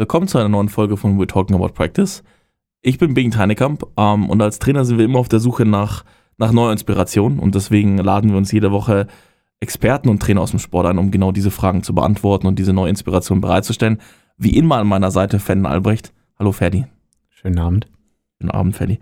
Willkommen zu einer neuen Folge von We're Talking About Practice. Ich bin Bing Heinekamp ähm, und als Trainer sind wir immer auf der Suche nach, nach neuer Inspiration und deswegen laden wir uns jede Woche Experten und Trainer aus dem Sport ein, um genau diese Fragen zu beantworten und diese neue Inspiration bereitzustellen. Wie immer an meiner Seite Ferdinand Albrecht. Hallo Ferdi. Schönen Abend. Schönen Abend, Ferdi.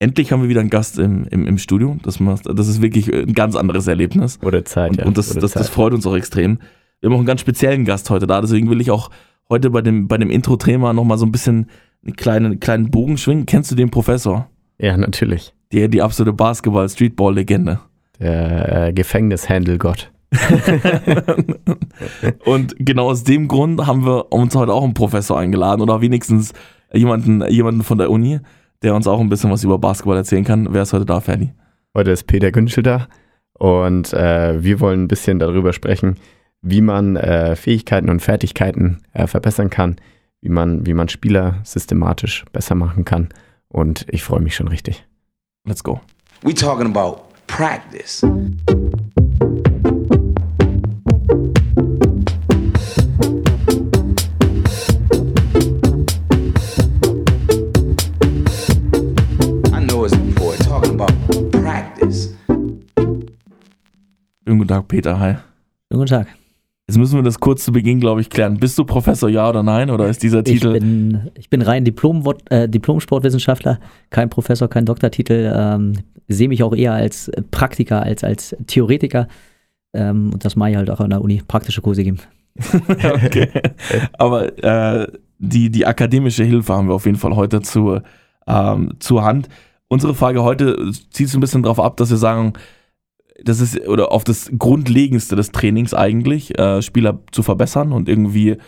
Endlich haben wir wieder einen Gast im, im, im Studio. Das, das ist wirklich ein ganz anderes Erlebnis. Wurde Zeit, und, ja. Und das, das, das freut uns auch extrem. Wir haben auch einen ganz speziellen Gast heute da, deswegen will ich auch heute bei dem, bei dem Intro-Thema nochmal so ein bisschen einen kleinen, kleinen Bogen schwingen. Kennst du den Professor? Ja, natürlich. Die, die absolute Basketball-Streetball-Legende. Der äh, Gefängnishandel-Gott. und genau aus dem Grund haben wir uns heute auch einen Professor eingeladen oder wenigstens jemanden, jemanden von der Uni, der uns auch ein bisschen was über Basketball erzählen kann. Wer ist heute da, Ferdi? Heute ist Peter Günschel da und äh, wir wollen ein bisschen darüber sprechen, wie man äh, Fähigkeiten und Fertigkeiten äh, verbessern kann, wie man, wie man Spieler systematisch besser machen kann. Und ich freue mich schon richtig. Let's go. We talking about practice. I know it's before talking about practice. Schönen guten Tag, Peter. Hi. Guten Tag. Jetzt müssen wir das kurz zu Beginn, glaube ich, klären. Bist du Professor, ja oder nein? Oder ist dieser Titel. Ich bin, ich bin rein Diplom, äh, Diplom-Sportwissenschaftler, kein Professor, kein Doktortitel. Ähm, sehe mich auch eher als Praktiker, als als Theoretiker. Ähm, und das mache ich halt auch an der Uni, praktische Kurse geben. okay. Aber äh, die, die akademische Hilfe haben wir auf jeden Fall heute zu, ähm, zur Hand. Unsere Frage heute zieht so ein bisschen darauf ab, dass wir sagen, das ist oder auf das Grundlegendste des Trainings eigentlich, äh, Spieler zu verbessern und irgendwie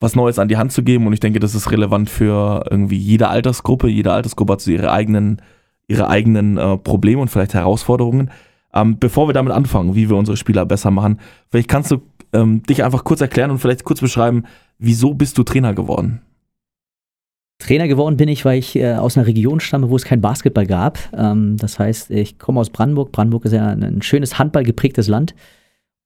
was Neues an die Hand zu geben. Und ich denke, das ist relevant für irgendwie jede Altersgruppe. Jede Altersgruppe hat so ihre eigenen, ihre eigenen äh, Probleme und vielleicht Herausforderungen. Ähm, bevor wir damit anfangen, wie wir unsere Spieler besser machen, vielleicht kannst du ähm, dich einfach kurz erklären und vielleicht kurz beschreiben, wieso bist du Trainer geworden? Trainer geworden bin ich, weil ich äh, aus einer Region stamme, wo es kein Basketball gab. Ähm, das heißt, ich komme aus Brandenburg. Brandenburg ist ja ein, ein schönes Handball geprägtes Land.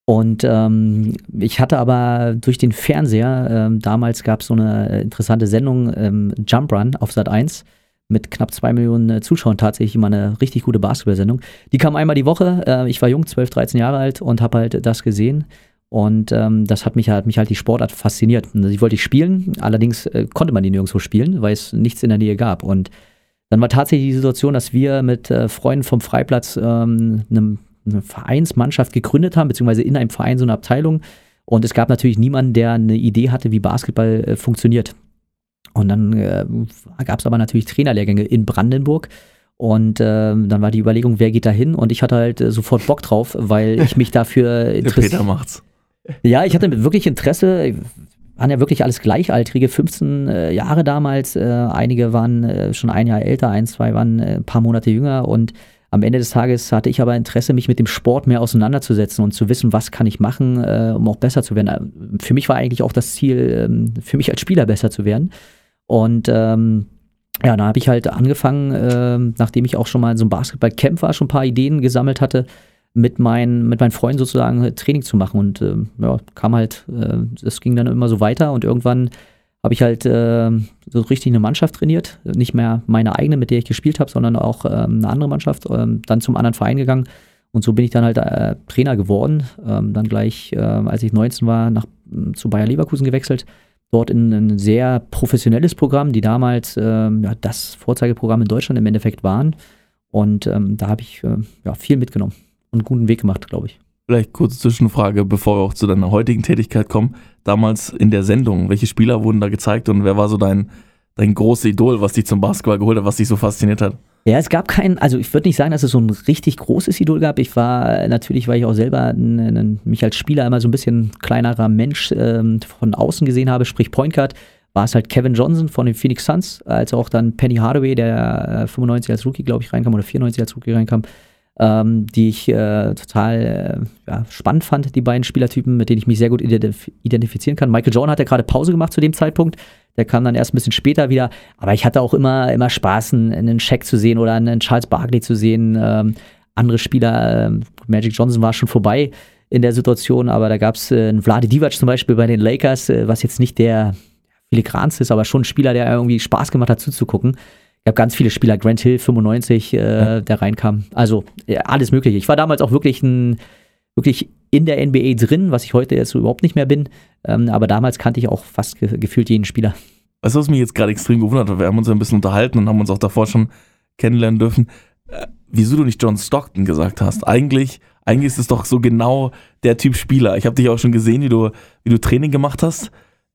Und ähm, ich hatte aber durch den Fernseher, ähm, damals gab es so eine interessante Sendung, ähm, Jump Run auf Sat 1 mit knapp zwei Millionen äh, Zuschauern tatsächlich immer eine richtig gute Basketball-Sendung. Die kam einmal die Woche. Äh, ich war jung, 12, 13 Jahre alt und habe halt das gesehen. Und ähm, das hat mich, hat mich halt die Sportart fasziniert. Und ich wollte ich spielen, allerdings äh, konnte man die nirgendwo spielen, weil es nichts in der Nähe gab. Und dann war tatsächlich die Situation, dass wir mit äh, Freunden vom Freiplatz ähm, eine, eine Vereinsmannschaft gegründet haben, beziehungsweise in einem Verein so eine Abteilung. Und es gab natürlich niemanden, der eine Idee hatte, wie Basketball äh, funktioniert. Und dann äh, gab es aber natürlich Trainerlehrgänge in Brandenburg. Und äh, dann war die Überlegung, wer geht da hin? Und ich hatte halt äh, sofort Bock drauf, weil ich mich dafür interessiere. Peter macht's. Ja, ich hatte wirklich Interesse. Waren ja wirklich alles Gleichaltrige, 15 äh, Jahre damals. Äh, einige waren äh, schon ein Jahr älter, ein, zwei waren äh, ein paar Monate jünger. Und am Ende des Tages hatte ich aber Interesse, mich mit dem Sport mehr auseinanderzusetzen und zu wissen, was kann ich machen, äh, um auch besser zu werden. Für mich war eigentlich auch das Ziel, ähm, für mich als Spieler besser zu werden. Und ähm, ja, da habe ich halt angefangen, äh, nachdem ich auch schon mal in so einem Basketball-Camp war, schon ein paar Ideen gesammelt hatte, mit, mein, mit meinen Freunden sozusagen Training zu machen. Und äh, ja, kam halt, es äh, ging dann immer so weiter und irgendwann habe ich halt äh, so richtig eine Mannschaft trainiert. Nicht mehr meine eigene, mit der ich gespielt habe, sondern auch ähm, eine andere Mannschaft. Ähm, dann zum anderen Verein gegangen. Und so bin ich dann halt äh, Trainer geworden. Ähm, dann gleich, äh, als ich 19 war, nach, zu Bayer Leverkusen gewechselt dort in ein sehr professionelles Programm, die damals ähm, ja, das Vorzeigeprogramm in Deutschland im Endeffekt waren. Und ähm, da habe ich äh, ja, viel mitgenommen einen guten Weg gemacht, glaube ich. Vielleicht kurze Zwischenfrage, bevor wir auch zu deiner heutigen Tätigkeit kommen. Damals in der Sendung, welche Spieler wurden da gezeigt und wer war so dein, dein großes Idol, was dich zum Basketball geholt hat, was dich so fasziniert hat? Ja, es gab keinen, also ich würde nicht sagen, dass es so ein richtig großes Idol gab. Ich war natürlich, weil ich auch selber ein, ein, mich als Spieler immer so ein bisschen kleinerer Mensch ähm, von außen gesehen habe, sprich Point Guard, war es halt Kevin Johnson von den Phoenix Suns, als auch dann Penny Hardaway, der äh, 95 als Rookie, glaube ich, reinkam oder 94 als Rookie reinkam, ähm, die ich äh, total äh, ja, spannend fand, die beiden Spielertypen, mit denen ich mich sehr gut identif identifizieren kann. Michael Jordan hat ja gerade Pause gemacht zu dem Zeitpunkt. Der kam dann erst ein bisschen später wieder. Aber ich hatte auch immer, immer Spaß, einen, Shaq zu sehen oder einen Charles Barkley zu sehen. Ähm, andere Spieler, äh, Magic Johnson war schon vorbei in der Situation, aber da gab es äh, einen Vlade Divac zum Beispiel bei den Lakers, äh, was jetzt nicht der filigranst ist, aber schon ein Spieler, der irgendwie Spaß gemacht hat zuzugucken. Ich habe ganz viele Spieler, Grant Hill 95, äh, ja. der reinkam. Also ja, alles Mögliche. Ich war damals auch wirklich ein, wirklich in der NBA drin, was ich heute jetzt so überhaupt nicht mehr bin. Ähm, aber damals kannte ich auch fast ge gefühlt jeden Spieler. Weißt du, was mich jetzt gerade extrem gewundert hat? Wir haben uns ein bisschen unterhalten und haben uns auch davor schon kennenlernen dürfen. Äh, wieso du nicht John Stockton gesagt hast? Eigentlich, eigentlich ist es doch so genau der Typ Spieler. Ich habe dich auch schon gesehen, wie du, wie du Training gemacht hast.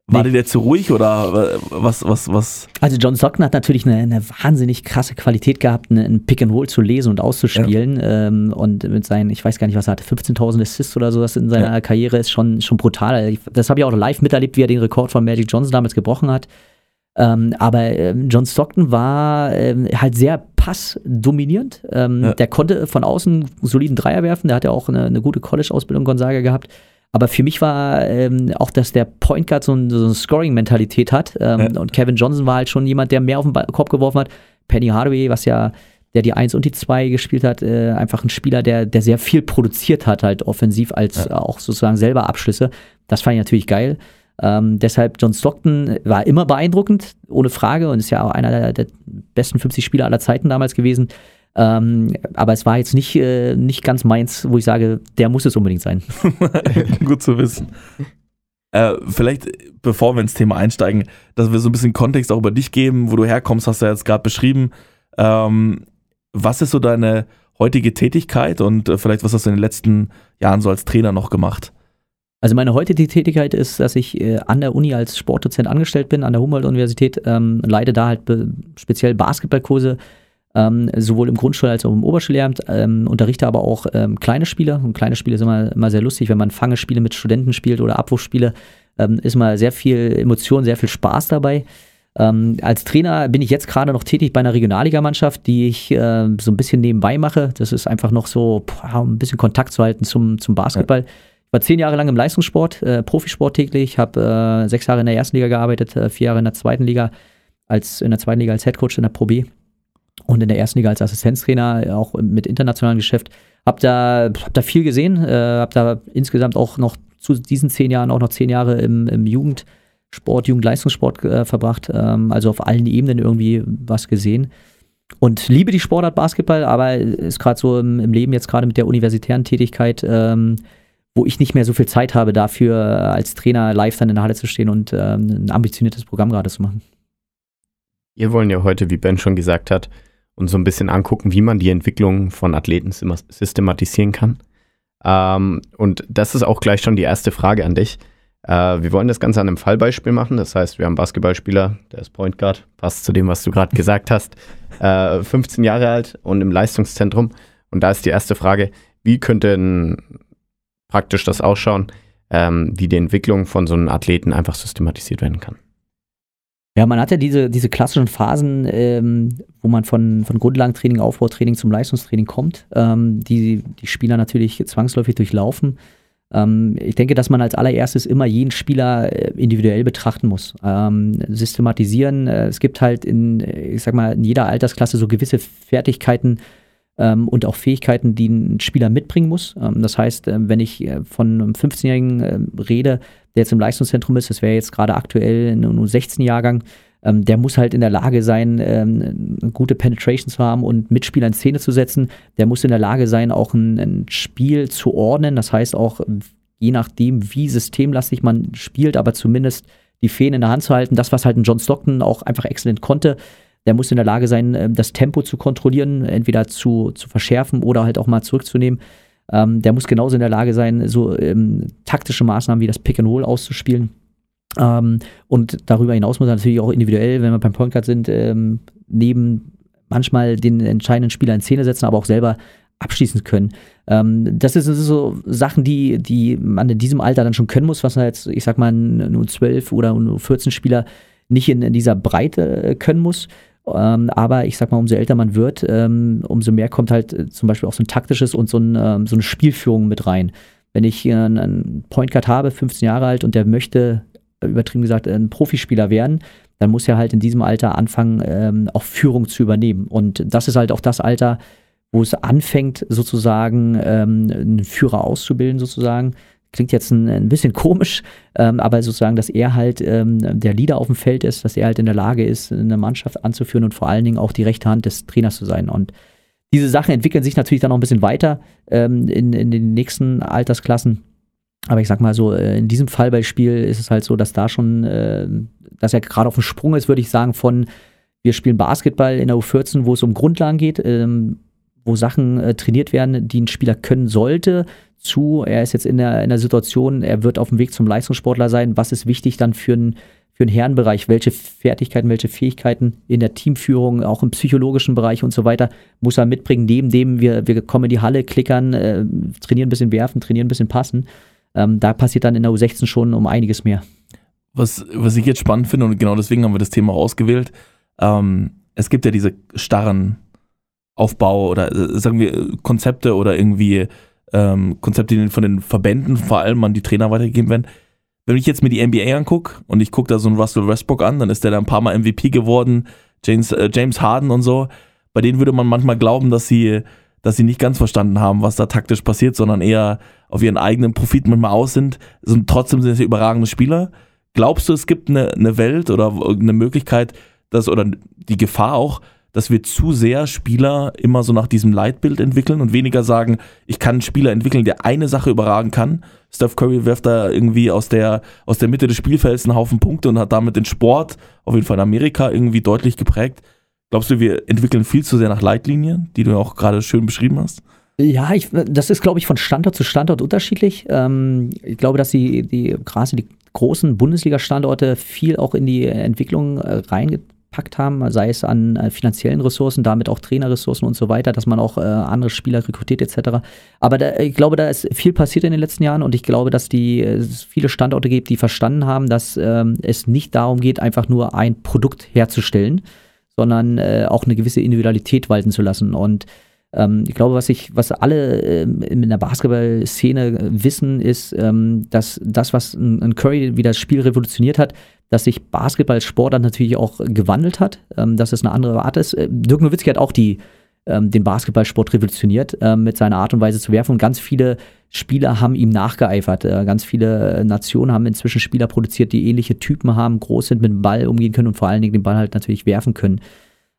War nee. der zu ruhig oder was, was, was? Also John Stockton hat natürlich eine, eine wahnsinnig krasse Qualität gehabt, ein Pick and Roll zu lesen und auszuspielen. Ja. Ähm, und mit seinen, ich weiß gar nicht, was er hatte, 15.000 Assists oder sowas in seiner ja. Karriere ist schon, schon brutal. Das habe ich auch live miterlebt, wie er den Rekord von Magic Johnson damals gebrochen hat. Ähm, aber ähm, John Stockton war ähm, halt sehr passdominierend. Ähm, ja. Der konnte von außen soliden Dreier werfen. Der hat ja auch eine, eine gute College-Ausbildung Gonzaga gehabt. Aber für mich war ähm, auch, dass der Point Guard so, ein, so eine Scoring-Mentalität hat. Ähm, ja. Und Kevin Johnson war halt schon jemand, der mehr auf den Korb geworfen hat. Penny Hardaway, was ja der die 1 und die 2 gespielt hat, äh, einfach ein Spieler, der, der sehr viel produziert hat, halt offensiv als ja. auch sozusagen selber Abschlüsse. Das fand ich natürlich geil. Ähm, deshalb John Stockton war immer beeindruckend, ohne Frage, und ist ja auch einer der, der besten 50 Spieler aller Zeiten damals gewesen. Ähm, aber es war jetzt nicht, äh, nicht ganz meins, wo ich sage, der muss es unbedingt sein. Gut zu wissen. Äh, vielleicht, bevor wir ins Thema einsteigen, dass wir so ein bisschen Kontext auch über dich geben, wo du herkommst, hast du ja jetzt gerade beschrieben. Ähm, was ist so deine heutige Tätigkeit und äh, vielleicht was hast du in den letzten Jahren so als Trainer noch gemacht? Also meine heutige Tätigkeit ist, dass ich äh, an der Uni als Sportdozent angestellt bin, an der Humboldt-Universität, ähm, leite da halt speziell Basketballkurse, ähm, sowohl im Grundschul- als auch im Oberschullehramt, ähm, unterrichte aber auch ähm, kleine Spiele. Und kleine Spiele sind immer, immer sehr lustig, wenn man Fangespiele mit Studenten spielt oder Abwurfspiele, ähm, ist mal sehr viel Emotion, sehr viel Spaß dabei. Ähm, als Trainer bin ich jetzt gerade noch tätig bei einer Regionalligamannschaft, die ich äh, so ein bisschen nebenbei mache. Das ist einfach noch so, boah, ein bisschen Kontakt zu halten zum, zum Basketball. Ja war zehn Jahre lang im Leistungssport, äh, Profisport täglich, habe äh, sechs Jahre in der ersten Liga gearbeitet, äh, vier Jahre in der zweiten Liga, als in der zweiten Liga als Headcoach in der Pro B und in der ersten Liga als Assistenztrainer, auch mit internationalem Geschäft. Hab da, hab da viel gesehen, äh, hab da insgesamt auch noch zu diesen zehn Jahren auch noch zehn Jahre im, im Jugendsport, Jugendleistungssport äh, verbracht, ähm, also auf allen Ebenen irgendwie was gesehen und liebe die Sportart Basketball, aber ist gerade so im, im, Leben jetzt gerade mit der universitären Tätigkeit ähm, wo ich nicht mehr so viel Zeit habe, dafür als Trainer live dann in der Halle zu stehen und ähm, ein ambitioniertes Programm gerade zu machen. Wir wollen ja heute, wie Ben schon gesagt hat, uns so ein bisschen angucken, wie man die Entwicklung von Athleten systematisieren kann. Ähm, und das ist auch gleich schon die erste Frage an dich. Äh, wir wollen das Ganze an einem Fallbeispiel machen. Das heißt, wir haben einen Basketballspieler, der ist Point Guard, passt zu dem, was du gerade gesagt hast, äh, 15 Jahre alt und im Leistungszentrum. Und da ist die erste Frage, wie könnte ein praktisch das ausschauen, ähm, wie die Entwicklung von so einem Athleten einfach systematisiert werden kann. Ja, man hat ja diese, diese klassischen Phasen, ähm, wo man von, von Grundlagentraining, Aufbautraining zum Leistungstraining kommt, ähm, die die Spieler natürlich zwangsläufig durchlaufen. Ähm, ich denke, dass man als allererstes immer jeden Spieler äh, individuell betrachten muss. Ähm, systematisieren. Äh, es gibt halt in, ich sag mal, in jeder Altersklasse so gewisse Fertigkeiten, ähm, und auch Fähigkeiten, die ein Spieler mitbringen muss. Ähm, das heißt, äh, wenn ich von einem 15-Jährigen äh, rede, der jetzt im Leistungszentrum ist, das wäre jetzt gerade aktuell nur 16-Jahrgang, ähm, der muss halt in der Lage sein, ähm, gute Penetration zu haben und Mitspieler in Szene zu setzen. Der muss in der Lage sein, auch ein, ein Spiel zu ordnen. Das heißt auch, je nachdem, wie systemlastig man spielt, aber zumindest die Fäden in der Hand zu halten. Das, was halt ein John Stockton auch einfach exzellent konnte, der muss in der Lage sein, ähm, das Tempo zu kontrollieren, entweder zu, zu verschärfen oder halt auch mal zurückzunehmen. Ähm, der muss genauso in der Lage sein, so ähm, taktische Maßnahmen wie das Pick and Roll auszuspielen. Ähm, und darüber hinaus muss er natürlich auch individuell, wenn wir beim Point Guard sind, ähm, neben manchmal den entscheidenden Spieler in Szene setzen, aber auch selber abschließen können. Ähm, das, ist, das ist so Sachen, die, die man in diesem Alter dann schon können muss, was jetzt, ich sag mal, nur 12 oder nur 14 Spieler nicht in, in dieser Breite äh, können muss. Ähm, aber ich sag mal, umso älter man wird, ähm, umso mehr kommt halt äh, zum Beispiel auch so ein taktisches und so, ein, ähm, so eine Spielführung mit rein. Wenn ich äh, einen Point Guard habe, 15 Jahre alt, und der möchte, übertrieben gesagt, ein Profispieler werden, dann muss er halt in diesem Alter anfangen, ähm, auch Führung zu übernehmen. Und das ist halt auch das Alter, wo es anfängt, sozusagen ähm, einen Führer auszubilden, sozusagen klingt jetzt ein, ein bisschen komisch, ähm, aber sozusagen, dass er halt ähm, der Leader auf dem Feld ist, dass er halt in der Lage ist, eine Mannschaft anzuführen und vor allen Dingen auch die rechte Hand des Trainers zu sein. Und diese Sachen entwickeln sich natürlich dann noch ein bisschen weiter ähm, in, in den nächsten Altersklassen. Aber ich sag mal so, äh, in diesem Fallbeispiel ist es halt so, dass da schon, äh, dass er gerade auf dem Sprung ist, würde ich sagen, von wir spielen Basketball in der U14, wo es um Grundlagen geht, ähm, wo Sachen äh, trainiert werden, die ein Spieler können sollte, zu, er ist jetzt in der, in der Situation, er wird auf dem Weg zum Leistungssportler sein. Was ist wichtig dann für einen für den Herrenbereich? Welche Fertigkeiten, welche Fähigkeiten in der Teamführung, auch im psychologischen Bereich und so weiter, muss er mitbringen? Neben dem, wir, wir kommen in die Halle, klickern, äh, trainieren ein bisschen werfen, trainieren ein bisschen passen. Ähm, da passiert dann in der U16 schon um einiges mehr. Was, was ich jetzt spannend finde, und genau deswegen haben wir das Thema ausgewählt, ähm, es gibt ja diese starren Aufbau oder äh, sagen wir Konzepte oder irgendwie ähm, Konzepte, die von den Verbänden vor allem an die Trainer weitergegeben werden. Wenn ich jetzt mir die NBA angucke und ich gucke da so einen Russell Westbrook an, dann ist der da ein paar Mal MVP geworden, James, äh, James Harden und so. Bei denen würde man manchmal glauben, dass sie, dass sie nicht ganz verstanden haben, was da taktisch passiert, sondern eher auf ihren eigenen Profit manchmal aus sind. sind trotzdem sind sie überragende Spieler. Glaubst du, es gibt eine, eine Welt oder eine Möglichkeit, dass, oder die Gefahr auch, dass wir zu sehr Spieler immer so nach diesem Leitbild entwickeln und weniger sagen, ich kann einen Spieler entwickeln, der eine Sache überragen kann. Steph Curry wirft da irgendwie aus der, aus der Mitte des Spielfelds einen Haufen Punkte und hat damit den Sport, auf jeden Fall in Amerika, irgendwie deutlich geprägt. Glaubst du, wir entwickeln viel zu sehr nach Leitlinien, die du ja auch gerade schön beschrieben hast? Ja, ich, das ist, glaube ich, von Standort zu Standort unterschiedlich. Ähm, ich glaube, dass die, die gerade die großen Bundesliga-Standorte viel auch in die Entwicklung äh, reingetragen gepackt haben, sei es an äh, finanziellen Ressourcen, damit auch Trainerressourcen und so weiter, dass man auch äh, andere Spieler rekrutiert etc. Aber da, ich glaube, da ist viel passiert in den letzten Jahren und ich glaube, dass die äh, es viele Standorte gibt, die verstanden haben, dass ähm, es nicht darum geht, einfach nur ein Produkt herzustellen, sondern äh, auch eine gewisse Individualität walten zu lassen und ähm, ich glaube, was ich, was alle ähm, in der Basketball-Szene wissen, ist, ähm, dass das, was ein, Curry wie das Spiel revolutioniert hat, dass sich Basketball-Sport dann natürlich auch gewandelt hat, ähm, dass es eine andere Art ist. Äh, Dirk Nowitzki hat auch die, ähm, den Basketballsport revolutioniert ähm, mit seiner Art und Weise zu werfen und ganz viele Spieler haben ihm nachgeeifert. Äh, ganz viele Nationen haben inzwischen Spieler produziert, die ähnliche Typen haben, groß sind, mit dem Ball umgehen können und vor allen Dingen den Ball halt natürlich werfen können.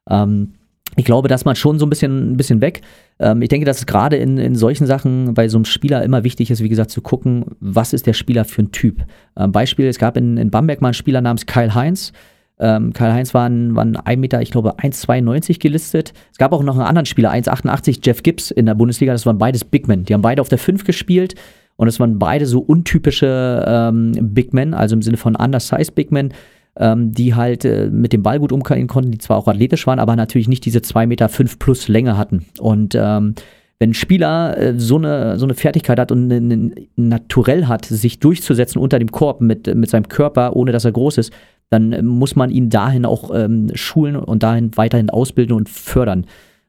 Ähm, ich glaube, dass man schon so ein bisschen, ein bisschen weg. Ähm, ich denke, dass es gerade in, in solchen Sachen bei so einem Spieler immer wichtig ist, wie gesagt, zu gucken, was ist der Spieler für ein Typ. Ähm, Beispiel, es gab in, in Bamberg mal einen Spieler namens Kyle Heinz. Ähm, Kyle Heinz war ein, war ein 1 Meter, ich glaube 1,92 gelistet. Es gab auch noch einen anderen Spieler, 1,88, Jeff Gibbs in der Bundesliga. Das waren beides Big Men. Die haben beide auf der 5 gespielt. Und es waren beide so untypische ähm, Big Men, also im Sinne von undersized Big Men ähm, die halt äh, mit dem Ball gut umgehen konnten, die zwar auch athletisch waren, aber natürlich nicht diese 2,5 Meter fünf plus Länge hatten. Und ähm, wenn ein Spieler äh, so, eine, so eine Fertigkeit hat und ein Naturell hat, sich durchzusetzen unter dem Korb mit, mit seinem Körper, ohne dass er groß ist, dann äh, muss man ihn dahin auch ähm, schulen und dahin weiterhin ausbilden und fördern.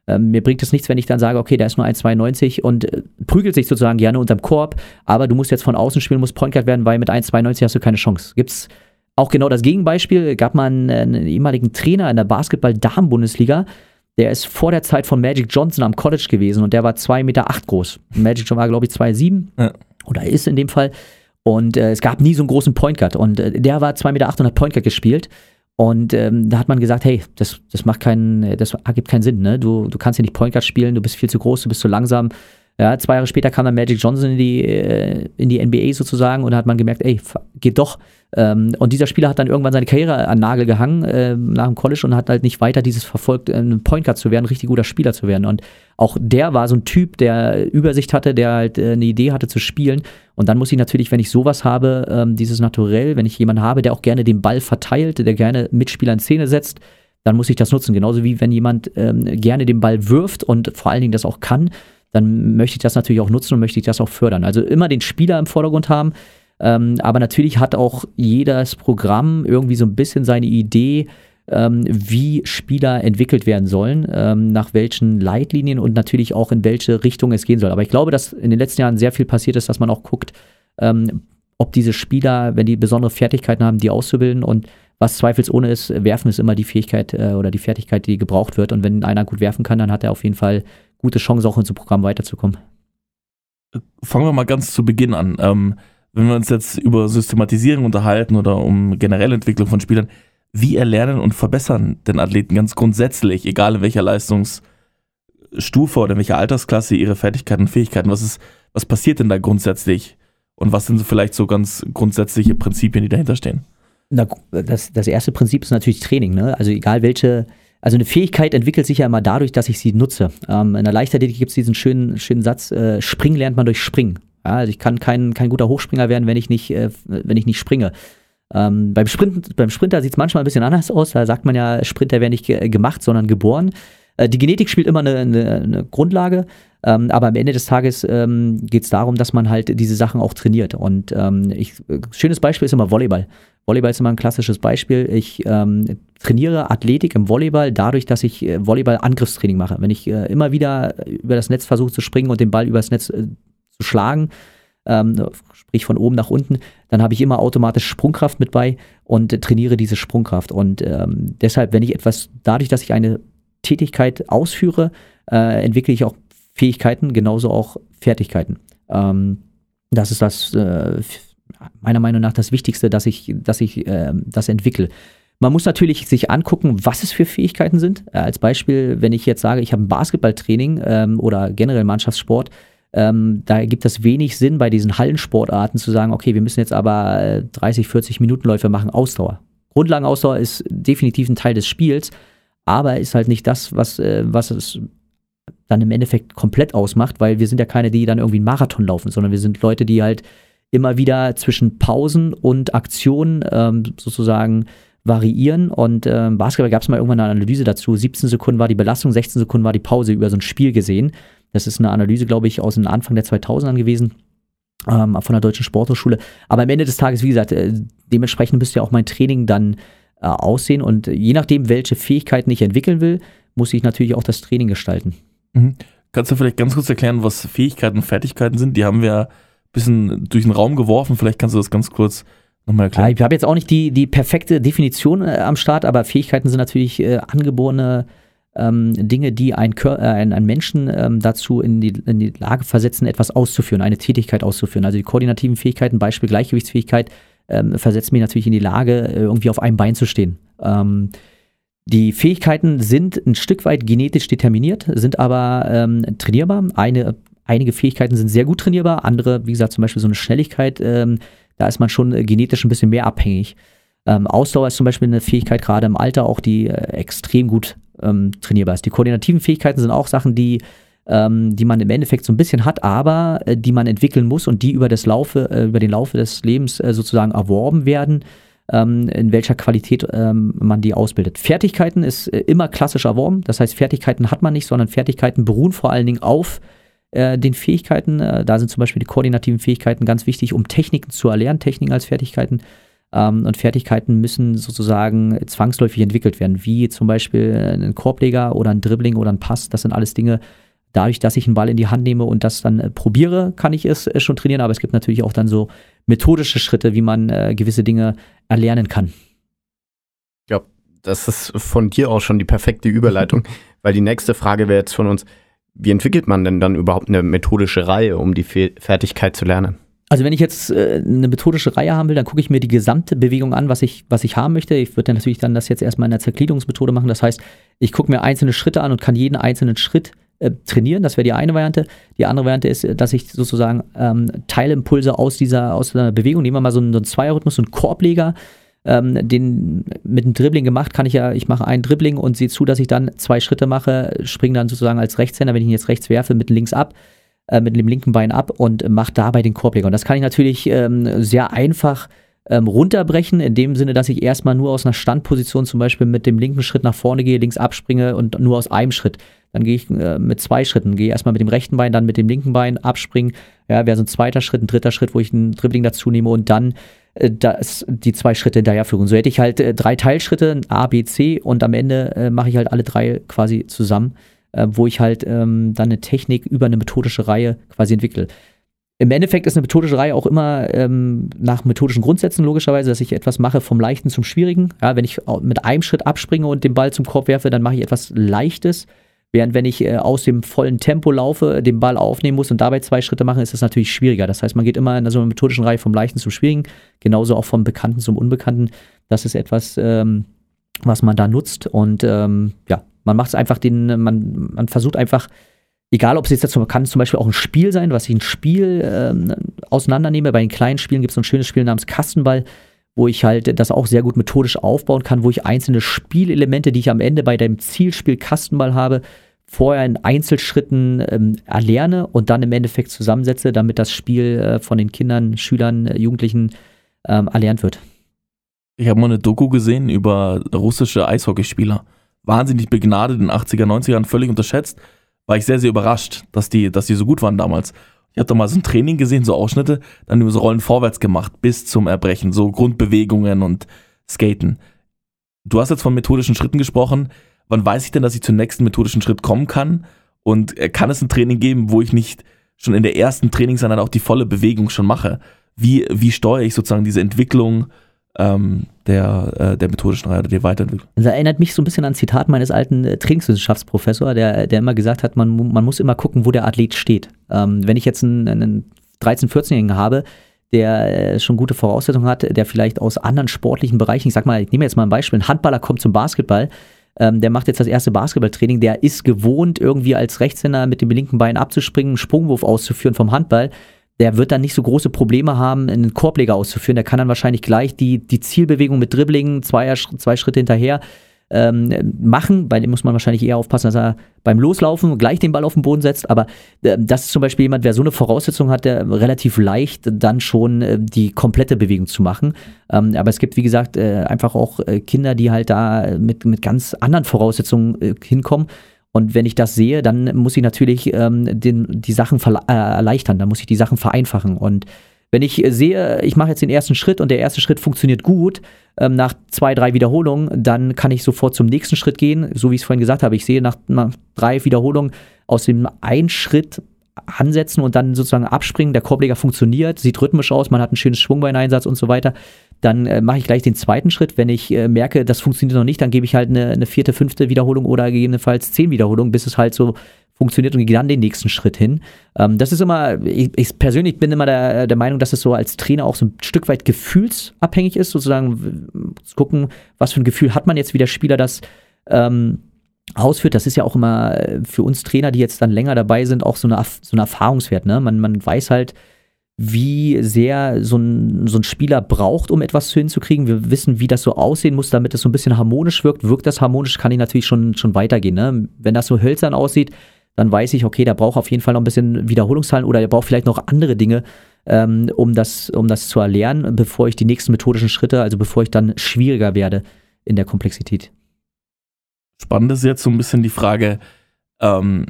Ähm, mir bringt es nichts, wenn ich dann sage, okay, der ist nur 1,92 und äh, prügelt sich sozusagen gerne unterm Korb, aber du musst jetzt von außen spielen, musst Point Guard werden, weil mit 1,92 hast du keine Chance. Gibt's auch genau das Gegenbeispiel gab man einen ehemaligen Trainer in der Basketball-Damen-Bundesliga, der ist vor der Zeit von Magic Johnson am College gewesen und der war 2,8 Meter acht groß. Magic Johnson war, glaube ich, 2,7 ja. oder ist in dem Fall. Und äh, es gab nie so einen großen Point Guard. Und äh, der war 2,8 Meter und hat Point Guard gespielt. Und ähm, da hat man gesagt, hey, das, das macht keinen, das ergibt keinen Sinn, ne? Du, du kannst hier nicht Point Guard spielen, du bist viel zu groß, du bist zu langsam. Ja, zwei Jahre später kam dann Magic Johnson in die, äh, in die NBA sozusagen und da hat man gemerkt, ey, geht doch. Ähm, und dieser Spieler hat dann irgendwann seine Karriere an Nagel gehangen äh, nach dem College und hat halt nicht weiter dieses verfolgt, ein Point Guard zu werden, ein richtig guter Spieler zu werden. Und auch der war so ein Typ, der Übersicht hatte, der halt äh, eine Idee hatte zu spielen. Und dann muss ich natürlich, wenn ich sowas habe, ähm, dieses Naturell, wenn ich jemanden habe, der auch gerne den Ball verteilt, der gerne Mitspieler in Szene setzt, dann muss ich das nutzen. Genauso wie wenn jemand ähm, gerne den Ball wirft und vor allen Dingen das auch kann, dann möchte ich das natürlich auch nutzen und möchte ich das auch fördern. Also immer den Spieler im Vordergrund haben. Ähm, aber natürlich hat auch jedes Programm irgendwie so ein bisschen seine Idee, ähm, wie Spieler entwickelt werden sollen, ähm, nach welchen Leitlinien und natürlich auch in welche Richtung es gehen soll. Aber ich glaube, dass in den letzten Jahren sehr viel passiert ist, dass man auch guckt, ähm, ob diese Spieler, wenn die besondere Fertigkeiten haben, die auszubilden und was zweifelsohne ist, werfen ist immer die Fähigkeit äh, oder die Fertigkeit, die gebraucht wird. Und wenn einer gut werfen kann, dann hat er auf jeden Fall gute Chance, auch in so Programm weiterzukommen. Fangen wir mal ganz zu Beginn an. Ähm, wenn wir uns jetzt über Systematisierung unterhalten oder um generelle Entwicklung von Spielern, wie erlernen und verbessern denn Athleten ganz grundsätzlich, egal in welcher Leistungsstufe oder in welcher Altersklasse, ihre Fertigkeiten und Fähigkeiten? Was, ist, was passiert denn da grundsätzlich? Und was sind so vielleicht so ganz grundsätzliche Prinzipien, die dahinter stehen? Na, das, das erste Prinzip ist natürlich Training. Ne? Also egal welche, also eine Fähigkeit entwickelt sich ja immer dadurch, dass ich sie nutze. Ähm, in der Leichtathletik gibt es diesen schönen, schönen Satz, äh, Springen lernt man durch Springen. Ja, also ich kann kein, kein guter Hochspringer werden, wenn ich nicht, äh, wenn ich nicht springe. Ähm, beim, Sprint, beim Sprinter sieht es manchmal ein bisschen anders aus. Da sagt man ja, Sprinter werden nicht ge gemacht, sondern geboren. Äh, die Genetik spielt immer eine, eine, eine Grundlage. Ähm, aber am Ende des Tages ähm, geht es darum, dass man halt diese Sachen auch trainiert. Und ähm, ich, schönes Beispiel ist immer Volleyball. Volleyball ist immer ein klassisches Beispiel. Ich ähm, trainiere Athletik im Volleyball dadurch, dass ich äh, Volleyball-Angriffstraining mache. Wenn ich äh, immer wieder über das Netz versuche zu springen und den Ball übers Netz äh, zu schlagen, ähm, sprich von oben nach unten, dann habe ich immer automatisch Sprungkraft mit bei und äh, trainiere diese Sprungkraft. Und ähm, deshalb, wenn ich etwas, dadurch, dass ich eine Tätigkeit ausführe, äh, entwickle ich auch Fähigkeiten, genauso auch Fertigkeiten. Ähm, das ist das, äh, meiner Meinung nach, das Wichtigste, dass ich, dass ich äh, das entwickle. Man muss natürlich sich angucken, was es für Fähigkeiten sind. Äh, als Beispiel, wenn ich jetzt sage, ich habe ein Basketballtraining ähm, oder generell Mannschaftssport, ähm, da gibt es wenig Sinn bei diesen Hallensportarten zu sagen, okay, wir müssen jetzt aber 30, 40 Minutenläufe machen, Ausdauer. Grundlagenausdauer ist definitiv ein Teil des Spiels, aber ist halt nicht das, was, äh, was es dann im Endeffekt komplett ausmacht, weil wir sind ja keine, die dann irgendwie einen Marathon laufen, sondern wir sind Leute, die halt immer wieder zwischen Pausen und Aktionen ähm, sozusagen variieren. Und äh, Basketball gab es mal irgendwann eine Analyse dazu. 17 Sekunden war die Belastung, 16 Sekunden war die Pause über so ein Spiel gesehen. Das ist eine Analyse, glaube ich, aus dem Anfang der 2000ern gewesen. Ähm, von der Deutschen Sporthochschule. Aber am Ende des Tages, wie gesagt, äh, dementsprechend müsste ja auch mein Training dann äh, aussehen. Und je nachdem, welche Fähigkeiten ich entwickeln will, muss ich natürlich auch das Training gestalten. Mhm. Kannst du vielleicht ganz kurz erklären, was Fähigkeiten und Fertigkeiten sind? Die haben wir bisschen durch den Raum geworfen. Vielleicht kannst du das ganz kurz nochmal erklären. Ja, ich habe jetzt auch nicht die, die perfekte Definition äh, am Start, aber Fähigkeiten sind natürlich äh, angeborene ähm, Dinge, die ein, Kör äh, ein, ein Menschen ähm, dazu in die, in die Lage versetzen, etwas auszuführen, eine Tätigkeit auszuführen. Also die koordinativen Fähigkeiten, Beispiel Gleichgewichtsfähigkeit, ähm, versetzt mich natürlich in die Lage, äh, irgendwie auf einem Bein zu stehen. Ähm, die Fähigkeiten sind ein Stück weit genetisch determiniert, sind aber ähm, trainierbar. Eine, einige Fähigkeiten sind sehr gut trainierbar, andere, wie gesagt, zum Beispiel so eine Schnelligkeit, ähm, da ist man schon äh, genetisch ein bisschen mehr abhängig. Ähm, Ausdauer ist zum Beispiel eine Fähigkeit, gerade im Alter auch, die äh, extrem gut ähm, trainierbar ist. Die koordinativen Fähigkeiten sind auch Sachen, die, ähm, die man im Endeffekt so ein bisschen hat, aber äh, die man entwickeln muss und die über, das Laufe, äh, über den Laufe des Lebens äh, sozusagen erworben werden ähm, in welcher Qualität ähm, man die ausbildet. Fertigkeiten ist äh, immer klassisch erworben, das heißt, Fertigkeiten hat man nicht, sondern Fertigkeiten beruhen vor allen Dingen auf äh, den Fähigkeiten. Äh, da sind zum Beispiel die koordinativen Fähigkeiten ganz wichtig, um Techniken zu erlernen, Techniken als Fertigkeiten. Ähm, und Fertigkeiten müssen sozusagen zwangsläufig entwickelt werden, wie zum Beispiel ein Korbleger oder ein Dribbling oder ein Pass. Das sind alles Dinge, dadurch, dass ich einen Ball in die Hand nehme und das dann äh, probiere, kann ich es äh, schon trainieren. Aber es gibt natürlich auch dann so methodische Schritte, wie man äh, gewisse Dinge erlernen kann. Ich glaube, das ist von dir auch schon die perfekte Überleitung, weil die nächste Frage wäre jetzt von uns, wie entwickelt man denn dann überhaupt eine methodische Reihe, um die Fe Fertigkeit zu lernen? Also wenn ich jetzt äh, eine methodische Reihe haben will, dann gucke ich mir die gesamte Bewegung an, was ich, was ich haben möchte. Ich würde natürlich dann das jetzt erstmal in der Zergliederungsmethode machen. Das heißt, ich gucke mir einzelne Schritte an und kann jeden einzelnen Schritt äh, trainieren. Das wäre die eine Variante. Die andere Variante ist, dass ich sozusagen ähm, Teilimpulse aus dieser, aus einer Bewegung, nehmen wir mal so einen, so einen Zweierrhythmus, so einen Korbleger, ähm, den mit einem Dribbling gemacht, kann ich ja, ich mache einen Dribbling und sehe zu, dass ich dann zwei Schritte mache, springe dann sozusagen als Rechtshänder, wenn ich ihn jetzt rechts werfe, mit links ab, äh, mit dem linken Bein ab und mache dabei den Korbleger. Und das kann ich natürlich ähm, sehr einfach ähm, runterbrechen, in dem Sinne, dass ich erstmal nur aus einer Standposition zum Beispiel mit dem linken Schritt nach vorne gehe, links abspringe und nur aus einem Schritt. Dann gehe ich äh, mit zwei Schritten, gehe erstmal mit dem rechten Bein, dann mit dem linken Bein abspringen. Ja, wäre so ein zweiter Schritt, ein dritter Schritt, wo ich ein Dribbling dazu nehme und dann äh, das, die zwei Schritte hinterherführen. So hätte ich halt äh, drei Teilschritte, A, B, C und am Ende äh, mache ich halt alle drei quasi zusammen, wo ich halt ähm, dann eine Technik über eine methodische Reihe quasi entwickle. Im Endeffekt ist eine methodische Reihe auch immer ähm, nach methodischen Grundsätzen logischerweise, dass ich etwas mache vom Leichten zum Schwierigen. Ja, wenn ich mit einem Schritt abspringe und den Ball zum Korb werfe, dann mache ich etwas Leichtes Während wenn ich äh, aus dem vollen Tempo laufe, den Ball aufnehmen muss und dabei zwei Schritte machen, ist das natürlich schwieriger. Das heißt, man geht immer in so einer methodischen Reihe vom Leichten zum Schwierigen, genauso auch vom Bekannten zum Unbekannten. Das ist etwas, ähm, was man da nutzt. Und ähm, ja, man macht es einfach den, man, man versucht einfach, egal ob es jetzt dazu kann zum Beispiel auch ein Spiel sein, was ich ein Spiel ähm, auseinandernehme. Bei den kleinen Spielen gibt es so ein schönes Spiel namens Kastenball wo ich halt das auch sehr gut methodisch aufbauen kann, wo ich einzelne Spielelemente, die ich am Ende bei dem Zielspiel Kastenball habe, vorher in Einzelschritten ähm, erlerne und dann im Endeffekt zusammensetze, damit das Spiel äh, von den Kindern, Schülern, äh, Jugendlichen ähm, erlernt wird. Ich habe mal eine Doku gesehen über russische Eishockeyspieler. Wahnsinnig begnadet in den 80er, 90ern, völlig unterschätzt. War ich sehr, sehr überrascht, dass die, dass die so gut waren damals. Ich habe da mal so ein Training gesehen, so Ausschnitte, dann über so Rollen vorwärts gemacht, bis zum Erbrechen, so Grundbewegungen und Skaten. Du hast jetzt von methodischen Schritten gesprochen wann weiß ich denn, dass ich zum nächsten methodischen Schritt kommen kann? Und äh, kann es ein Training geben, wo ich nicht schon in der ersten Trainingseinheit auch die volle Bewegung schon mache? Wie, wie steuere ich sozusagen diese Entwicklung ähm, der, äh, der methodischen Reihe oder der Weiterentwicklung? Das erinnert mich so ein bisschen an ein Zitat meines alten äh, Trainingswissenschaftsprofessors, der, der immer gesagt hat, man, man muss immer gucken, wo der Athlet steht. Ähm, wenn ich jetzt einen, einen 13-, 14-Jährigen habe, der äh, schon gute Voraussetzungen hat, der vielleicht aus anderen sportlichen Bereichen, ich sag mal, ich nehme jetzt mal ein Beispiel, ein Handballer kommt zum Basketball, ähm, der macht jetzt das erste Basketballtraining. Der ist gewohnt, irgendwie als Rechtshänder mit dem linken Bein abzuspringen, einen Sprungwurf auszuführen vom Handball. Der wird dann nicht so große Probleme haben, einen Korbleger auszuführen. Der kann dann wahrscheinlich gleich die, die Zielbewegung mit Dribbling, zwei, zwei Schritte hinterher ähm, machen. Bei dem muss man wahrscheinlich eher aufpassen, dass er beim Loslaufen gleich den Ball auf den Boden setzt. Aber äh, das ist zum Beispiel jemand, wer so eine Voraussetzung hat, der relativ leicht dann schon äh, die komplette Bewegung zu machen. Ähm, aber es gibt, wie gesagt, äh, einfach auch äh, Kinder, die halt da mit, mit ganz anderen Voraussetzungen äh, hinkommen. Und wenn ich das sehe, dann muss ich natürlich ähm, den, die Sachen äh, erleichtern, dann muss ich die Sachen vereinfachen. Und wenn ich sehe, ich mache jetzt den ersten Schritt und der erste Schritt funktioniert gut, ähm, nach zwei, drei Wiederholungen, dann kann ich sofort zum nächsten Schritt gehen. So wie ich es vorhin gesagt habe, ich sehe nach, nach drei Wiederholungen aus dem einen Schritt ansetzen und dann sozusagen abspringen. Der Korbleger funktioniert, sieht rhythmisch aus, man hat ein schönes Schwungbeineinsatz und so weiter. Dann äh, mache ich gleich den zweiten Schritt. Wenn ich äh, merke, das funktioniert noch nicht, dann gebe ich halt eine, eine vierte, fünfte Wiederholung oder gegebenenfalls zehn Wiederholungen, bis es halt so funktioniert und gehe dann den nächsten Schritt hin. Ähm, das ist immer, ich, ich, persönlich bin immer der, der Meinung, dass es so als Trainer auch so ein Stück weit gefühlsabhängig ist, sozusagen zu gucken, was für ein Gefühl hat man jetzt, wie der Spieler das ähm, ausführt. Das ist ja auch immer für uns Trainer, die jetzt dann länger dabei sind, auch so, eine, so ein Erfahrungswert. Ne? Man, man weiß halt, wie sehr so ein, so ein Spieler braucht, um etwas hinzukriegen. Wir wissen, wie das so aussehen muss, damit es so ein bisschen harmonisch wirkt. Wirkt das harmonisch, kann ich natürlich schon, schon weitergehen. Ne? Wenn das so hölzern aussieht, dann weiß ich, okay, der braucht auf jeden Fall noch ein bisschen Wiederholungszahlen oder der braucht vielleicht noch andere Dinge, ähm, um, das, um das zu erlernen, bevor ich die nächsten methodischen Schritte, also bevor ich dann schwieriger werde in der Komplexität. Spannend ist jetzt so ein bisschen die Frage, ähm,